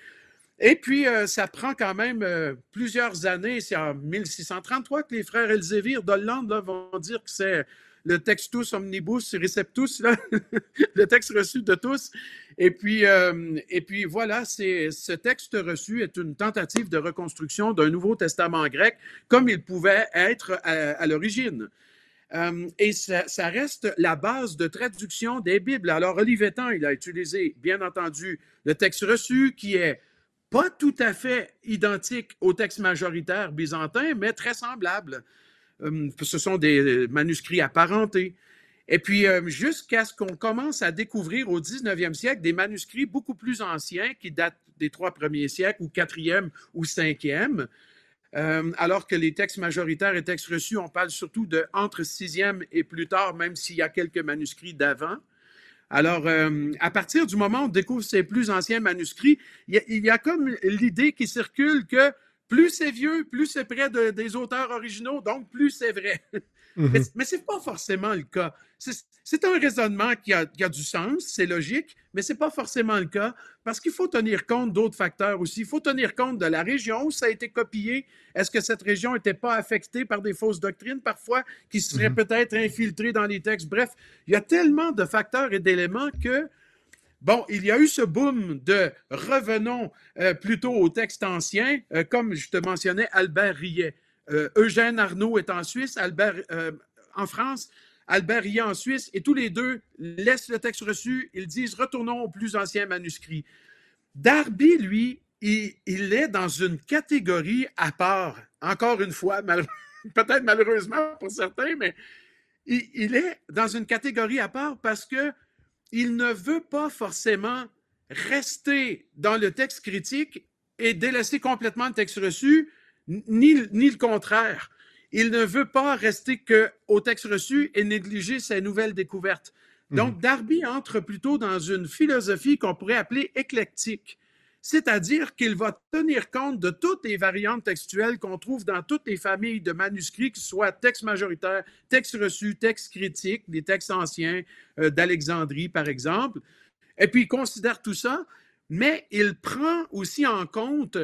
Et puis, euh, ça prend quand même euh, plusieurs années. C'est en 1633 que les frères Elzévir d'Hollande vont dire que c'est le textus omnibus receptus, le texte reçu de tous. Et puis, euh, et voilà, ce texte reçu est une tentative de reconstruction d'un Nouveau Testament grec comme il pouvait être à, l'origine. Euh, et ça, reste la base de traduction des Bibles. Alors, Olivetan, il a utilisé, bien entendu, le texte reçu qui est pas tout à fait identique au texte majoritaire byzantin, mais très semblable. Euh, ce sont des manuscrits apparentés. Et puis, euh, jusqu'à ce qu'on commence à découvrir au 19e siècle des manuscrits beaucoup plus anciens qui datent des trois premiers siècles ou quatrième ou cinquième, euh, alors que les textes majoritaires et textes reçus, on parle surtout de entre sixième et plus tard, même s'il y a quelques manuscrits d'avant. Alors, à partir du moment où on découvre ces plus anciens manuscrits, il y a comme l'idée qui circule que plus c'est vieux, plus c'est près des auteurs originaux, donc plus c'est vrai. Mais, ce n'est pas forcément le cas. C'est un raisonnement qui a, du sens, c'est logique, mais ce n'est pas forcément le cas parce qu'il faut tenir compte d'autres facteurs aussi. Il faut tenir compte de la région où ça a été copié. Est-ce que cette région n'était pas affectée par des fausses doctrines parfois qui seraient mm-hmm. peut-être infiltrées dans les textes? Bref, il y a tellement de facteurs et d'éléments que Bon, il y a eu ce boom de revenons euh, plutôt au texte ancien, euh, comme je te mentionnais, Albert Riet. Euh, Eugène Arnaud est en Suisse, Albert en France, Albert Riet en Suisse, et tous les deux laissent le texte reçu, ils disent retournons au plus ancien manuscrit. Darby, lui, il, est dans une catégorie à part, encore une fois, peut-être malheureusement pour certains, mais il est dans une catégorie à part parce que il ne veut pas forcément rester dans le texte critique et délaisser complètement le texte reçu, ni, ni le contraire. Il ne veut pas rester qu'au texte reçu et négliger ses nouvelles découvertes. Donc, mhm. Darby entre plutôt dans une philosophie qu'on pourrait appeler éclectique c'est-à-dire qu'il va tenir compte de toutes les variantes textuelles qu'on trouve dans toutes les familles de manuscrits, que ce soit texte majoritaire, texte reçu, texte critique, des textes anciens euh, d'Alexandrie, par exemple. Et puis, il considère tout ça, mais il prend aussi en compte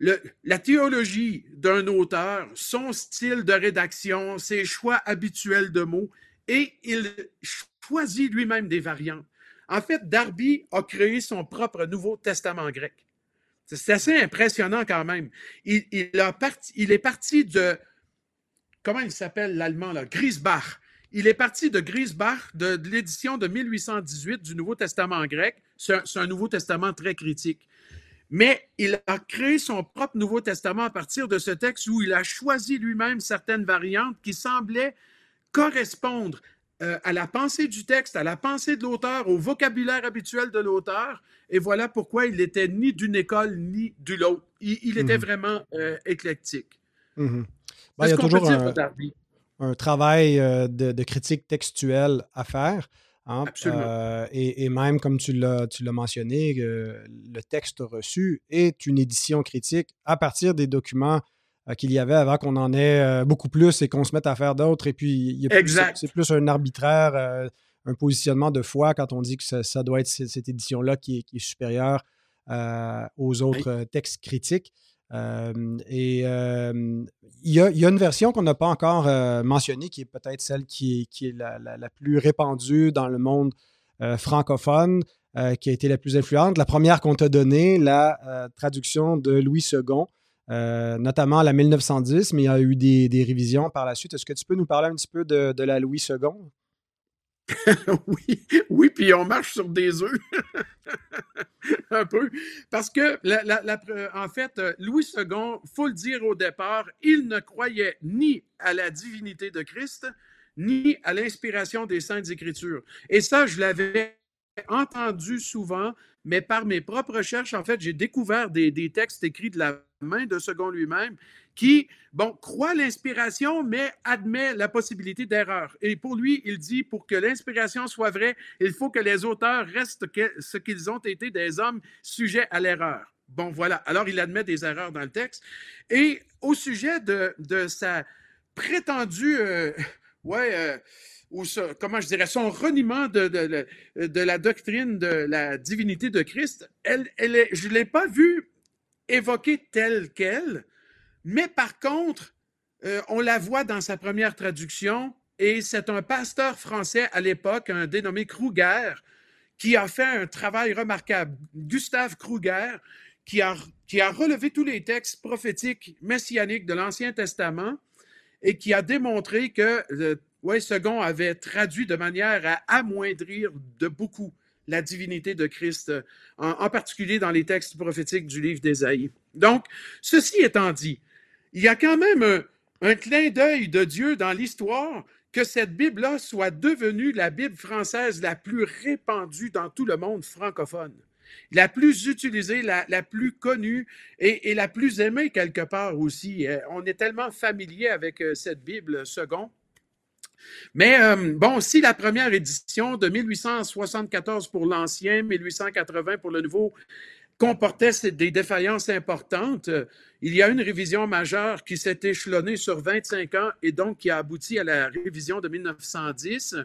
la théologie d'un auteur, son style de rédaction, ses choix habituels de mots, et il choisit lui-même des variantes. En fait, Darby a créé son propre Nouveau Testament grec. C'est assez impressionnant quand même. Il, est parti de, comment il s'appelle l'allemand, là? Griesbach. Il est parti de Griesbach, de, l'édition de 1818 du Nouveau Testament grec. C'est un, Nouveau Testament très critique. Mais il a créé son propre Nouveau Testament à partir de ce texte où il a choisi lui-même certaines variantes qui semblaient correspondre euh, à la pensée du texte, à la pensée de l'auteur, au vocabulaire habituel de l'auteur. Et voilà pourquoi il n'était ni d'une école ni de l'autre. Il, était mhm. vraiment euh, éclectique.
Mhm. Ben, il y a toujours un, travail euh, de, critique textuelle à faire. Hein, Absolument. et, même, comme tu l'as mentionné, le texte reçu est une édition critique à partir des documents qu'il y avait avant qu'on en ait euh, beaucoup plus et qu'on se mette à faire d'autres. Et puis, c'est plus un arbitraire, euh, un positionnement de foi quand on dit que ça, doit être cette, édition-là qui, est supérieure aux autres textes critiques. et il y, a, une version qu'on n'a pas encore mentionnée, qui est peut-être celle qui est, la, plus répandue dans le monde francophone, qui a été la plus influente. La première qu'on t'a donnée, la traduction de Louis II, euh, notamment la 1910, mais il y a eu des, révisions par la suite. Est-ce que tu peux nous parler un petit peu de, la Louis II?
oui, oui, puis on marche sur des œufs. un peu. Parce que, en fait, Louis II, faut le dire au départ, il ne croyait ni à la divinité de Christ, ni à l'inspiration des Saintes Écritures. Et ça, je l'avais entendu souvent, mais par mes propres recherches, en fait, j'ai découvert des, textes écrits de la main de Second lui-même, qui, bon, croit l'inspiration, mais admet la possibilité d'erreur. Et pour lui, il dit, pour que l'inspiration soit vraie, il faut que les auteurs restent ce qu'ils ont été des hommes sujets à l'erreur. Bon, voilà. Alors, il admet des erreurs dans le texte. Et au sujet de, sa prétendue, euh, ouais, euh, ou comment je dirais, son reniement de, de, la doctrine de la divinité de Christ, elle, elle je ne l'ai pas vu évoquée telle qu'elle, mais par contre, euh, on la voit dans sa première traduction, et c'est un pasteur français à l'époque, un dénommé Kruger, qui a fait un travail remarquable. Gustave Kruger, qui a, qui a relevé tous les textes prophétiques messianiques de l'Ancien Testament et qui a démontré que le Second avait traduit de manière à amoindrir de beaucoup la divinité de Christ, en, particulier dans les textes prophétiques du livre d'Ésaïe. Donc, ceci étant dit, il y a quand même un, clin d'œil de Dieu dans l'histoire que cette Bible-là soit devenue la Bible française la plus répandue dans tout le monde francophone, la plus utilisée, la, plus connue et, la plus aimée quelque part aussi. Euh, on est tellement familier avec euh, cette Bible second mais euh, bon, si la première édition de 1874 pour l'ancien, 1880 pour le nouveau, comportait des défaillances importantes. Il y a une révision majeure qui s'est échelonnée sur 25 ans et donc qui a abouti à la révision de 1910.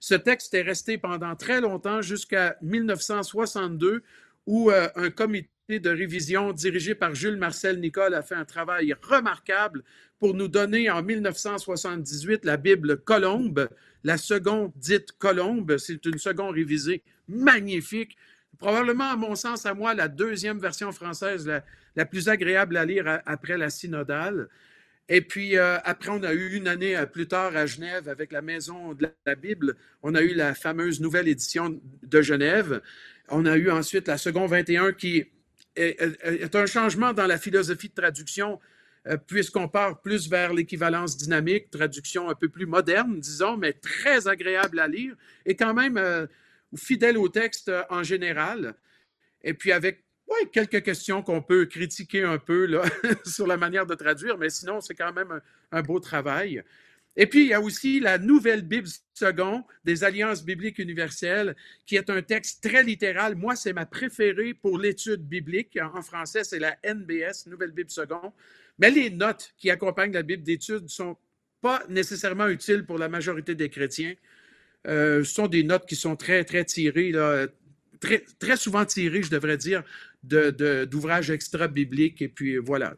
Ce texte est resté pendant très longtemps jusqu'à 1962 où euh, un comité de révision dirigé par Jules Marcel Nicole a fait un travail remarquable pour nous donner en 1978 la Bible Colombe, la seconde dite Colombe. C'est une seconde révisée magnifique. Probablement, à mon sens, à moi, la deuxième version française la, plus agréable à lire après la synodale. Et puis, euh, après, on a eu une année euh, plus tard à Genève avec la Maison de la Bible. On a eu la fameuse nouvelle édition de Genève. On a eu ensuite la seconde 21 qui est, un changement dans la philosophie de traduction euh, puisqu'on part plus vers l'équivalence dynamique, traduction un peu plus moderne, disons, mais très agréable à lire et quand même fidèle au texte en général. Et puis avec oui, quelques questions qu'on peut critiquer un peu là, sur la manière de traduire, mais sinon, c'est quand même un, beau travail. Et puis, il y a aussi la Nouvelle Bible seconde des Alliances bibliques universelles, qui est un texte très littéral. Moi, c'est ma préférée pour l'étude biblique. En français, c'est la NBS, Nouvelle Bible seconde. Mais les notes qui accompagnent la Bible d'étude ne sont pas nécessairement utiles pour la majorité des chrétiens. Euh, ce sont des notes qui sont très, très tirées, très, très souvent tirées, je devrais dire, d'ouvrages extra-bibliques. Et puis voilà,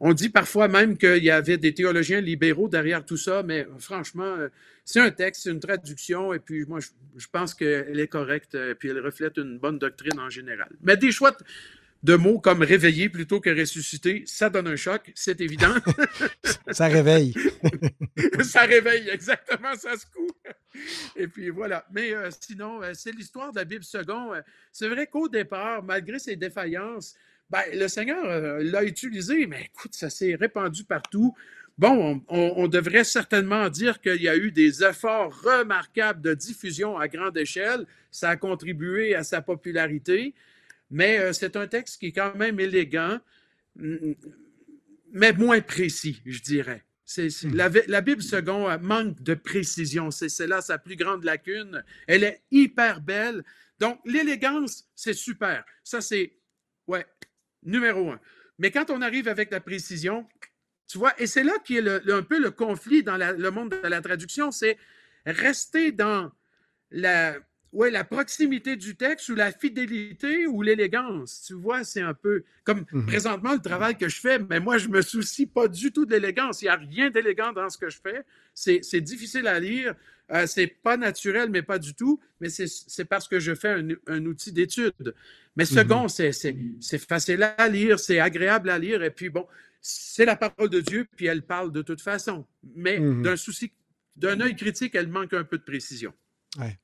on dit parfois même qu'il y avait des théologiens libéraux derrière tout ça, mais franchement, euh, c'est un texte, c'est une traduction, et puis moi, je, pense qu'elle est correcte, et puis elle reflète une bonne doctrine en général. Mais des choix de mots comme réveiller plutôt que ressusciter, ça donne un choc, c'est évident.
ça réveille.
ça réveille, exactement, ça se coupe. Et puis voilà. Mais euh, sinon, euh, c'est l'histoire de la Bible second. Euh, c'est vrai qu'au départ, malgré ses défaillances, ben, le Seigneur l'a utilisé, mais écoute, ça s'est répandu partout. Bon, on, devrait certainement dire qu'il y a eu des efforts remarquables de diffusion à grande échelle. Ça a contribué à sa popularité. Mais euh, c'est un texte qui est quand même élégant, mais moins précis, je dirais. Hmm. la, Bible second euh, manque de précision. C'est là sa plus grande lacune. Elle est hyper belle. Donc, l'élégance, c'est super. Ça, c'est, ouais, numéro un. Mais quand on arrive avec la précision, tu vois, et c'est là qui est un peu le conflit dans le monde de la traduction, c'est rester dans la, oui, la proximité du texte ou la fidélité ou l'élégance. Tu vois, c'est un peu comme mhm. présentement le travail que je fais, mais moi, je me soucie pas du tout de l'élégance. Il n'y a rien d'élégant dans ce que je fais. C'est difficile à lire. Euh, c'est pas naturel, mais pas du tout. Mais c'est parce que je fais un, outil d'étude. Mais mhm. second, c'est facile à lire, c'est agréable à lire. Et puis, bon, c'est la parole de Dieu, puis elle parle de toute façon. Mais mhm. d'un souci, d'un œil critique, elle manque un peu de précision.
Ouais.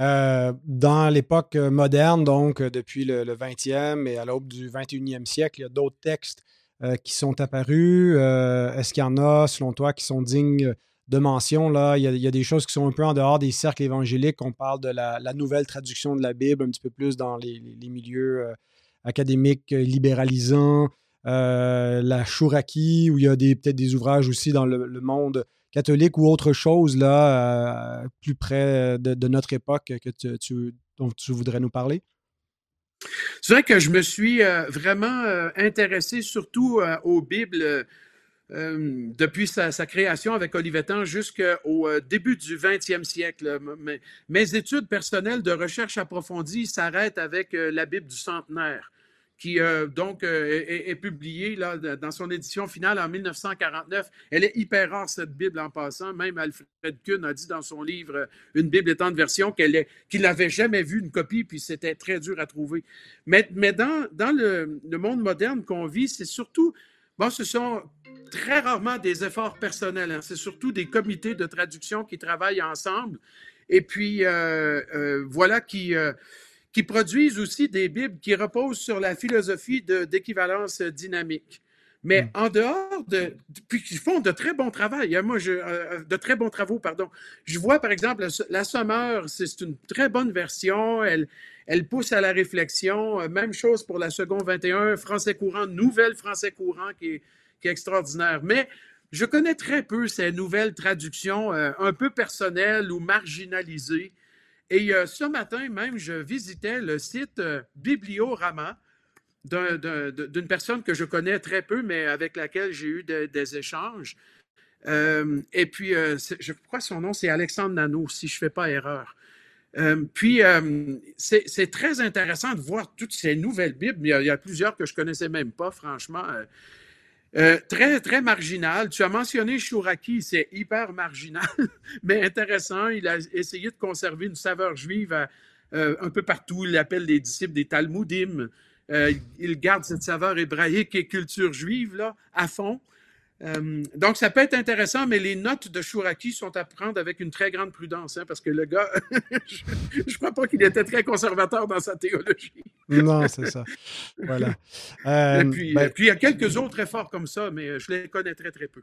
Euh, dans l'époque moderne, donc euh, depuis le, 20e et à l'aube du 21e siècle, il y a d'autres textes euh, qui sont apparus. Est-ce qu'il y en a, selon toi, qui sont dignes de mention? Là? Il, y a, des choses qui sont un peu en dehors des cercles évangéliques. On parle de la, nouvelle traduction de la Bible, un petit peu plus dans les, milieux académiques libéralisants. la Shuraki, où il y a peut-être des ouvrages aussi dans le monde catholique ou autre chose là, euh, plus près de, notre époque que tu, dont tu voudrais nous parler?
C'est vrai que je me suis euh, vraiment euh, intéressé surtout aux Bibles depuis sa, création avec Olivetan jusqu'au début du 20e siècle. mes, études personnelles de recherche approfondie s'arrêtent avec la Bible du centenaire qui euh, donc euh, est, publiée là, dans son édition finale en 1949. Elle est hyper rare, cette Bible, en passant. Même Alfred Kuhn a dit dans son livre euh, Une Bible étant de version qu'il n'avait jamais vu une copie, puis c'était très dur à trouver. Mais, mais dans, dans le, monde moderne qu'on vit, c'est surtout, bon, ce sont très rarement des efforts personnels. Hein. C'est surtout des comités de traduction qui travaillent ensemble. Et puis, voilà qui qui produisent aussi des Bibles qui reposent sur la philosophie d'équivalence dynamique. Mais hmm. en dehors de, puis qui font de très bons travaux, moi, je, euh, de très bons travaux, pardon. Je vois par exemple la Sommeur, c'est une très bonne version. Elle, elle pousse à la réflexion. Euh, même chose pour la seconde 21, français courant, nouvelle français courant qui est, qui est extraordinaire. Mais je connais très peu ces nouvelles traductions euh, un peu personnelles ou marginalisées Et ce matin même, je visitais le site Bibliorama d'une personne que je connais très peu, mais avec laquelle j'ai eu des échanges. et puis, je crois que son nom, c'est Alexandre Nano, si je ne fais pas erreur. Euh, puis, euh, c'est très intéressant de voir toutes ces nouvelles Bibles. Il y a, plusieurs que je ne connaissais même pas, franchement. Euh, très, très marginal. Tu as mentionné Chouraki, c'est hyper marginal, mais intéressant. Il a essayé de conserver une saveur juive un peu partout. Il l'appelle les disciples des Talmudim. il garde cette saveur hébraïque et culture juive là, à fond. Euh, donc, ça peut être intéressant, mais les notes de Chouraki sont à prendre avec une très grande prudence, hein, parce que le gars, je ne crois pas qu'il était très conservateur dans sa théologie.
non, c'est ça. Voilà.
et euh, puis, ben puis, il y a quelques autres efforts comme ça, mais je les connais très, très peu.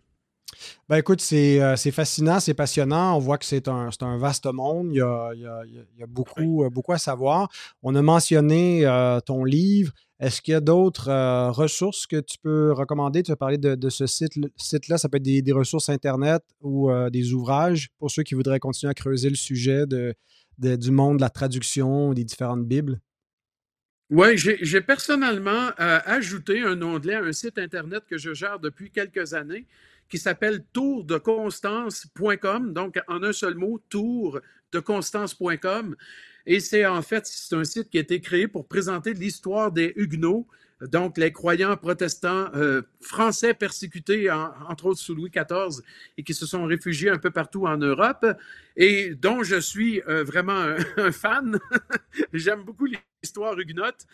Ben écoute, euh, c'est fascinant, c'est passionnant. On voit que c'est un, un, vaste monde. Il y a, il y a, il y a beaucoup, beaucoup à savoir. On a mentionné ton livre. Est-ce qu'il y a d'autres euh, ressources que tu peux recommander? Tu as parlé de, ce site-là. ça peut être des, ressources Internet ou euh, des ouvrages pour ceux qui voudraient continuer à creuser le sujet du monde de la traduction des différentes Bibles?
Oui, j'ai personnellement euh, ajouté un onglet à un site Internet que je gère depuis quelques années qui s'appelle tourdeconstance.com, donc en un seul mot, tourdeconstance.com. Et c'est en fait, c'est un site qui a été créé pour présenter l'histoire des Huguenots, donc les croyants protestants euh, français persécutés, entre autres sous Louis XIV, et qui se sont réfugiés un peu partout en Europe, et dont je suis euh, vraiment un fan. J'aime beaucoup l'histoire huguenote.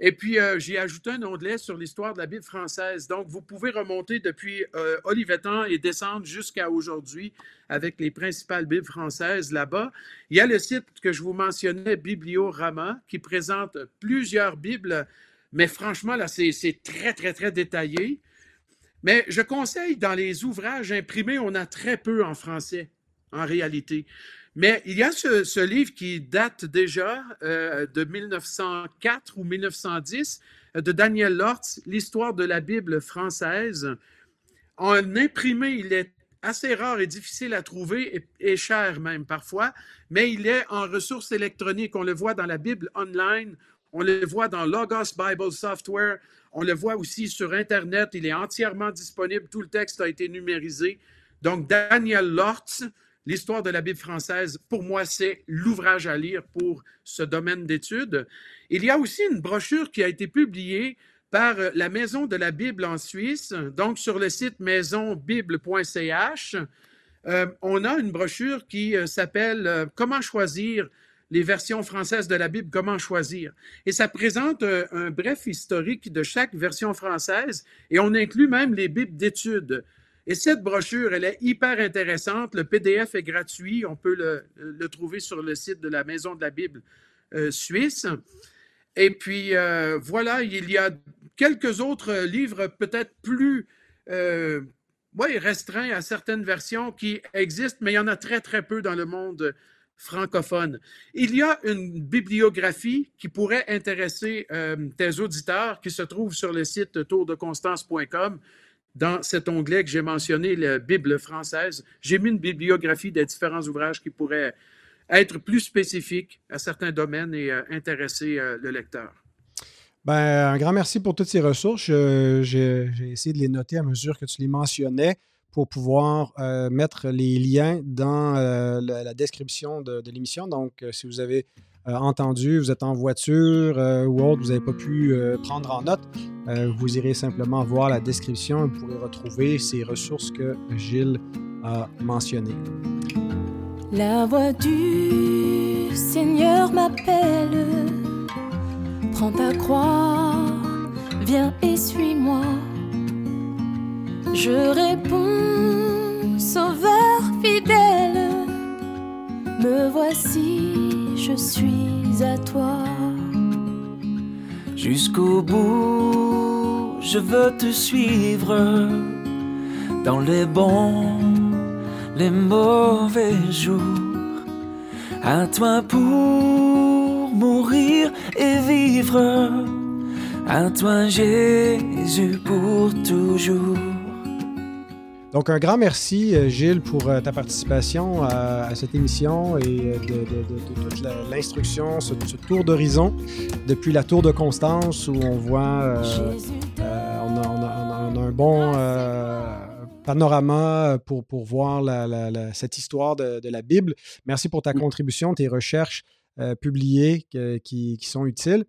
Et puis, euh, j'ai ajouté un onglet sur l'histoire de la Bible française. Donc, vous pouvez remonter depuis euh, Olivetan et descendre jusqu'à aujourd'hui avec les principales Bibles françaises là-bas. Il y a le site que je vous mentionnais, Bibliorama, qui présente plusieurs Bibles, mais franchement, là, c'est très, très, très détaillé. Mais je conseille, dans les ouvrages imprimés, on a très peu en français, en réalité. Mais il y a ce, livre qui date déjà euh, de 1904 ou 1910 euh, de Daniel Lortz, L'histoire de la Bible française. En imprimé, il est assez rare et difficile à trouver et, cher même parfois, mais il est en ressources électroniques. On le voit dans la Bible online, on le voit dans Logos Bible Software, on le voit aussi sur Internet. Il est entièrement disponible. Tout le texte a été numérisé. Donc, Daniel Lortz, L'histoire de la Bible française, pour moi, c'est l'ouvrage à lire pour ce domaine d'études. Il y a aussi une brochure qui a été publiée par euh, la Maison de la Bible en Suisse, donc sur le site maisonbible.ch. Euh, on a une brochure qui euh, s'appelle Comment choisir les versions françaises de la Bible, comment choisir. Et ça présente un bref historique de chaque version française et on inclut même les Bibles d'études. Et cette brochure, elle est hyper intéressante. Le PDF est gratuit. On peut le, trouver sur le site de la Maison de la Bible euh, suisse. Et puis, euh, voilà, il y a quelques autres livres peut-être plus euh, restreints à certaines versions qui existent, mais il y en a très, très peu dans le monde francophone. Il y a une bibliographie qui pourrait intéresser tes auditeurs qui se trouve sur le site tourdeconstance.com dans cet onglet que j'ai mentionné, la Bible française, j'ai mis une bibliographie des différents ouvrages qui pourraient être plus spécifiques à certains domaines et euh, intéresser euh, le lecteur.
Ben, un grand merci pour toutes ces ressources. J'ai essayé de les noter à mesure que tu les mentionnais pour pouvoir euh, mettre les liens dans la, description de, l'émission. Donc, si vous avez entendu, vous êtes en voiture euh, ou autre, vous n'avez pas pu euh, prendre en note, vous irez simplement voir la description et vous pourrez retrouver ces ressources que Gilles a mentionnées.
La voix du Seigneur m'appelle, prends ta croix, viens et suis-moi. Je réponds, Sauveur fidèle, me voici je suis à toi.
Jusqu'au bout, je veux te suivre dans les bons, les mauvais jours. À toi pour mourir et vivre. À toi Jésus pour toujours.
Donc, un grand merci, euh, Gilles, pour euh, ta participation à, cette émission et de, toute l'instruction, ce, tour d'horizon depuis la tour de Constance où on voit, on a, un bon panorama pour, pour voir cette histoire de, la Bible. Merci pour ta contribution, tes recherches publiées qui, sont utiles.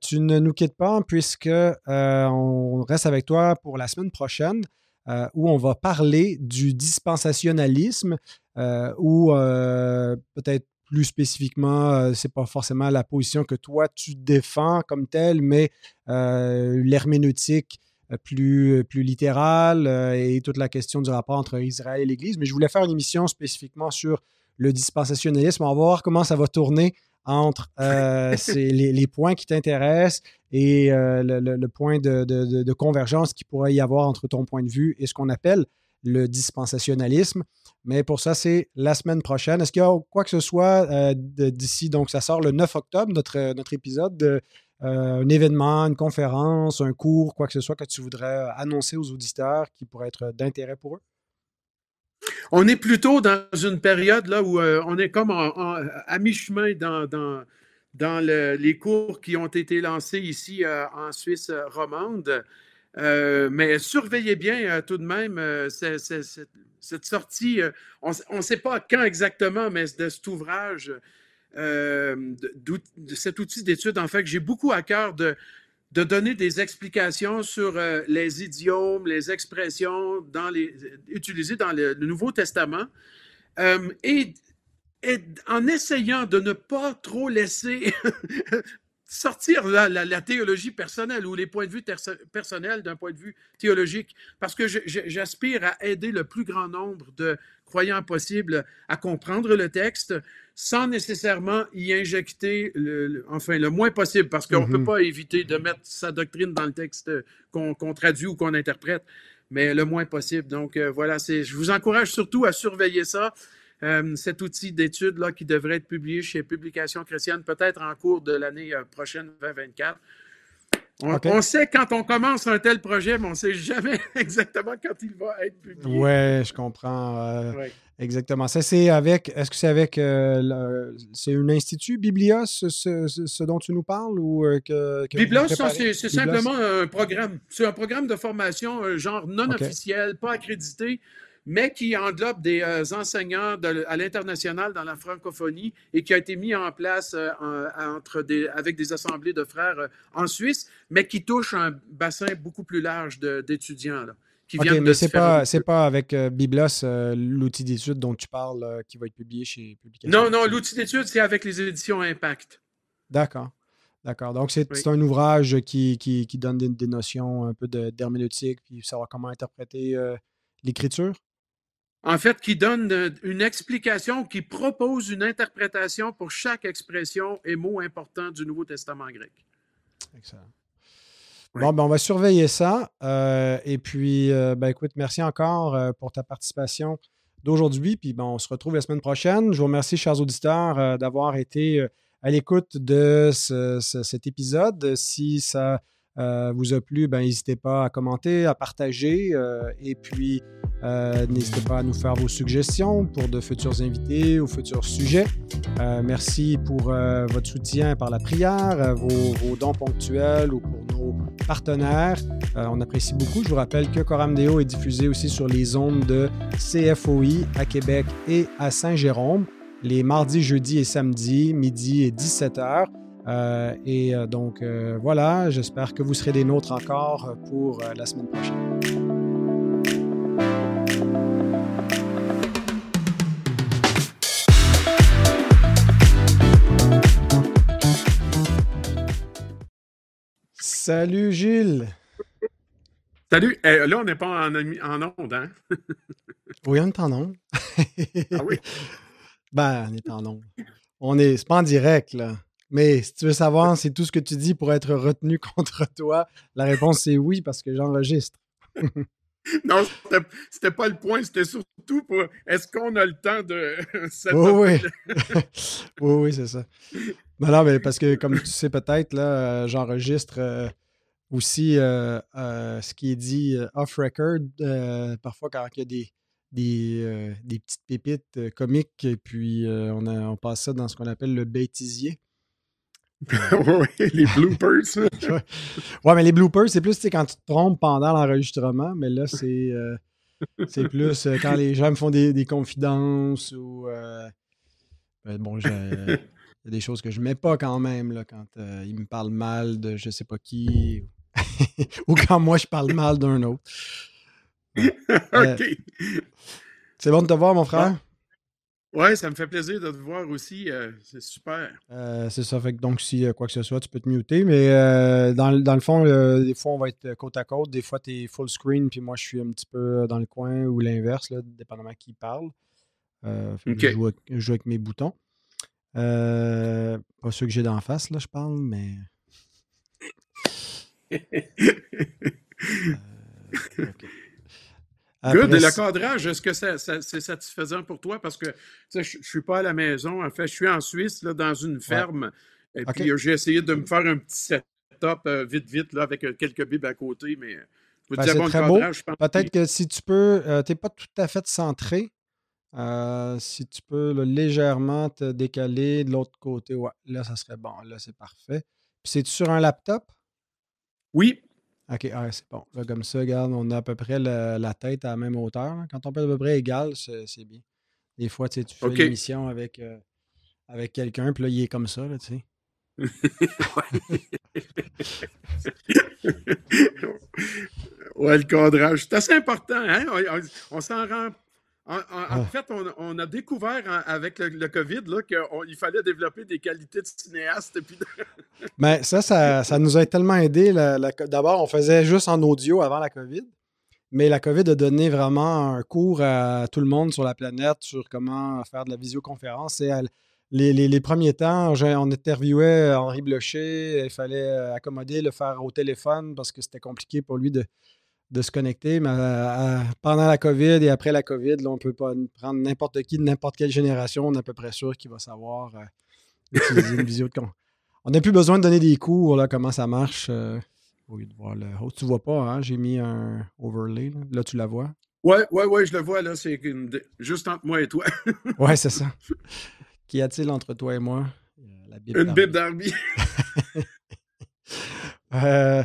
tu ne nous quittes pas puisque on reste avec toi pour la semaine prochaine. Euh, où on va parler du dispensationalisme, euh, ou euh, peut-être plus spécifiquement, c'est pas forcément la position que toi tu défends comme telle, mais l'herméneutique plus, plus littérale et toute la question du rapport entre Israël et l'Église. Mais je voulais faire une émission spécifiquement sur le dispensationalisme. On va voir comment ça va tourner entre euh, les, points qui t'intéressent et euh, le, point de, convergence qu'il pourrait y avoir entre ton point de vue et ce qu'on appelle le dispensationalisme. Mais pour ça, c'est la semaine prochaine. Est-ce qu'il y a quoi que ce soit euh, d'ici? Donc, ça sort le 9 octobre, notre, notre épisode, de, un événement, une conférence, un cours, quoi que ce soit que tu voudrais annoncer aux auditeurs qui pourrait être d'intérêt pour eux?
On est plutôt dans une période là où euh, on est comme à mi-chemin dans, les cours qui ont été lancés ici euh, en Suisse romande. Euh, mais surveillez bien tout de même cette sortie. on ne sait pas quand exactement, mais de cet ouvrage, de, cet outil d'étude, en fait, j'ai beaucoup à cœur de, donner des explications sur euh, les idiomes, les expressions dans utilisées dans le, Nouveau Testament, euh, et, en essayant de ne pas trop laisser sortir la, théologie personnelle ou les points de vue personnels d'un point de vue théologique, parce que j'aspire à aider le plus grand nombre de croyants possibles à comprendre le texte sans nécessairement y injecter, le, enfin le moins possible, parce qu'on ne peut mhm. pas éviter de mettre sa doctrine dans le texte qu'on traduit ou qu'on interprète, mais le moins possible. Donc euh, voilà, je vous encourage surtout à surveiller ça. Euh, cet outil d'étude là qui devrait être publié chez Publications chrétiennes, peut-être en cours de l'année euh, prochaine 2024. On, sait quand on commence un tel projet, mais on ne sait jamais exactement quand il va être publié.
Oui, je comprends. Euh, exactement. Ça, c'est avec. Est-ce que c'est avec. c'est un institut, Biblia, ce, dont tu nous parles ou que,
Biblia, c'est simplement un programme. C'est un programme de formation, genre non officiel, pas accrédité mais qui englobe des euh, enseignants à l'international dans la francophonie et qui a été mis en place euh, entre des, avec des assemblées de frères euh, en Suisse, mais qui touche un bassin beaucoup plus large d'étudiants.
Qui OK, mais ce n'est pas, pas avec Biblos, l'outil d'étude dont tu parles, qui va être publié chez Publication.
Non, non, l'outil d'étude, c'est avec les éditions Impact.
D'accord. D'accord. Donc, c'est un ouvrage qui, qui, qui donne des, notions un peu d'herméneutique, puis savoir comment interpréter l'écriture?
En fait, qui donne euh, une explication, qui propose une interprétation pour chaque expression et mot important du Nouveau Testament grec.
Excellent. Bon, ben, on va surveiller ça. Euh, et puis, euh, ben, écoute, merci encore pour ta participation d'aujourd'hui. Puis, ben, on se retrouve la semaine prochaine. Je vous remercie, chers auditeurs, d'avoir été à l'écoute de cet épisode. Si ça euh, vous a plu, ben, n'hésitez pas à commenter, à partager euh, et puis euh, n'hésitez pas à nous faire vos suggestions pour de futurs invités ou futurs sujets. merci pour votre soutien par la prière, vos, dons ponctuels ou pour nos partenaires. on apprécie beaucoup. Je vous rappelle que Coram Deo est diffusé aussi sur les ondes de CFOI à Québec et à Saint-Jérôme les mardis, jeudis et samedis, midi et 17 heures. Euh, et euh, donc euh, voilà, j'espère que vous serez des nôtres encore pour la semaine prochaine. Salut Gilles.
Salut. Eh, là, on n'est pas en, en onde, hein?
oui, on est en onde.
ah oui?
Ben, on est en onde. On est, c'est pas en direct, là. Mais si tu veux savoir si tout ce que tu dis pourrait être retenu contre toi, la réponse c'est oui parce que j'enregistre.
non, c'était pas le point, c'était surtout pour est-ce qu'on a le temps de
Oui, oui. oui, oui, c'est ça. Non, non, mais parce que comme tu sais peut-être, là, j'enregistre. Euh, aussi ce qui est dit off-record, parfois quand il y a des, des, des petites pépites comiques, et puis on, on passe ça dans ce qu'on appelle le bêtisier.
oui, les bloopers.
ouais. mais les bloopers, c'est plus quand tu te trompes pendant l'enregistrement, mais là, c'est c'est plus quand les gens me font des, des confidences ou. Ben, bon, il y a des choses que je mets pas quand même, là, quand ils me parlent mal de je sais pas qui. ou quand moi je parle mal d'un autre.
OK.
C'est bon de te voir, mon frère.
Oui, ça me fait plaisir de te voir aussi. Euh, c'est super.
Euh, c'est ça. Fait que donc, si quoi que ce soit, tu peux te muter. Mais dans, le fond, des fois, on va être côte à côte. Des fois, tu es full screen, puis moi, je suis un petit peu dans le coin ou l'inverse, dépendamment qui parle. je, joue, avec mes boutons. pas ceux que j'ai d'en face, là, je parle, mais.
Good. Et le cadrage, est-ce que c'est satisfaisant pour toi? Parce que je ne suis pas à la maison. En fait, je suis en Suisse, là, dans une ferme. Et puis, j'ai essayé de me faire un petit setup euh, vite, vite, là, avec euh, quelques bibes à côté. Mais
je ben, dire, très beau. Peut-être que si tu peux, euh, tu n'es pas tout à fait centré. si tu peux légèrement te décaler de l'autre côté, ouais, là, ça serait bon. Là, c'est parfait. Puis, c'est sur un laptop?
Oui,
OK, c'est bon. Là, comme ça, regarde, on a à peu près la tête à la même hauteur. Quand on peut à peu près égal, c'est bien. Des fois, tu sais, tu fais une émission avec, euh, avec quelqu'un, puis là, il est comme ça, là, tu sais.
ouais, le cadrage. C'est assez important, hein? on s'en rend en, ah. fait, on, a découvert avec le, COVID qu'il fallait développer des qualités de cinéaste.
Mais ça, ça, nous a tellement aidé. D'abord, on faisait juste en audio avant la COVID. Mais la COVID a donné vraiment un cours à tout le monde sur la planète sur comment faire de la visioconférence. Et les, les, premiers temps, on interviewait Henri Blocher. Il fallait accommoder, le faire au téléphone parce que c'était compliqué pour lui de, de se connecter. Mais euh, pendant la COVID et après la COVID, là, on ne peut pas prendre n'importe qui de n'importe quelle génération. On est à peu près sûr qu'il va savoir euh, utiliser une visio de con. On n'a plus besoin de donner des cours, là, comment ça marche. Euh, lieu de voir le. Oh, tu vois pas, hein? J'ai mis un overlay. Là. tu la vois?
Ouais, ouais, ouais, je le vois là. C'est juste entre moi et toi.
ouais, c'est ça. Qu'y a-t-il entre toi et moi?
une bib d'Arby.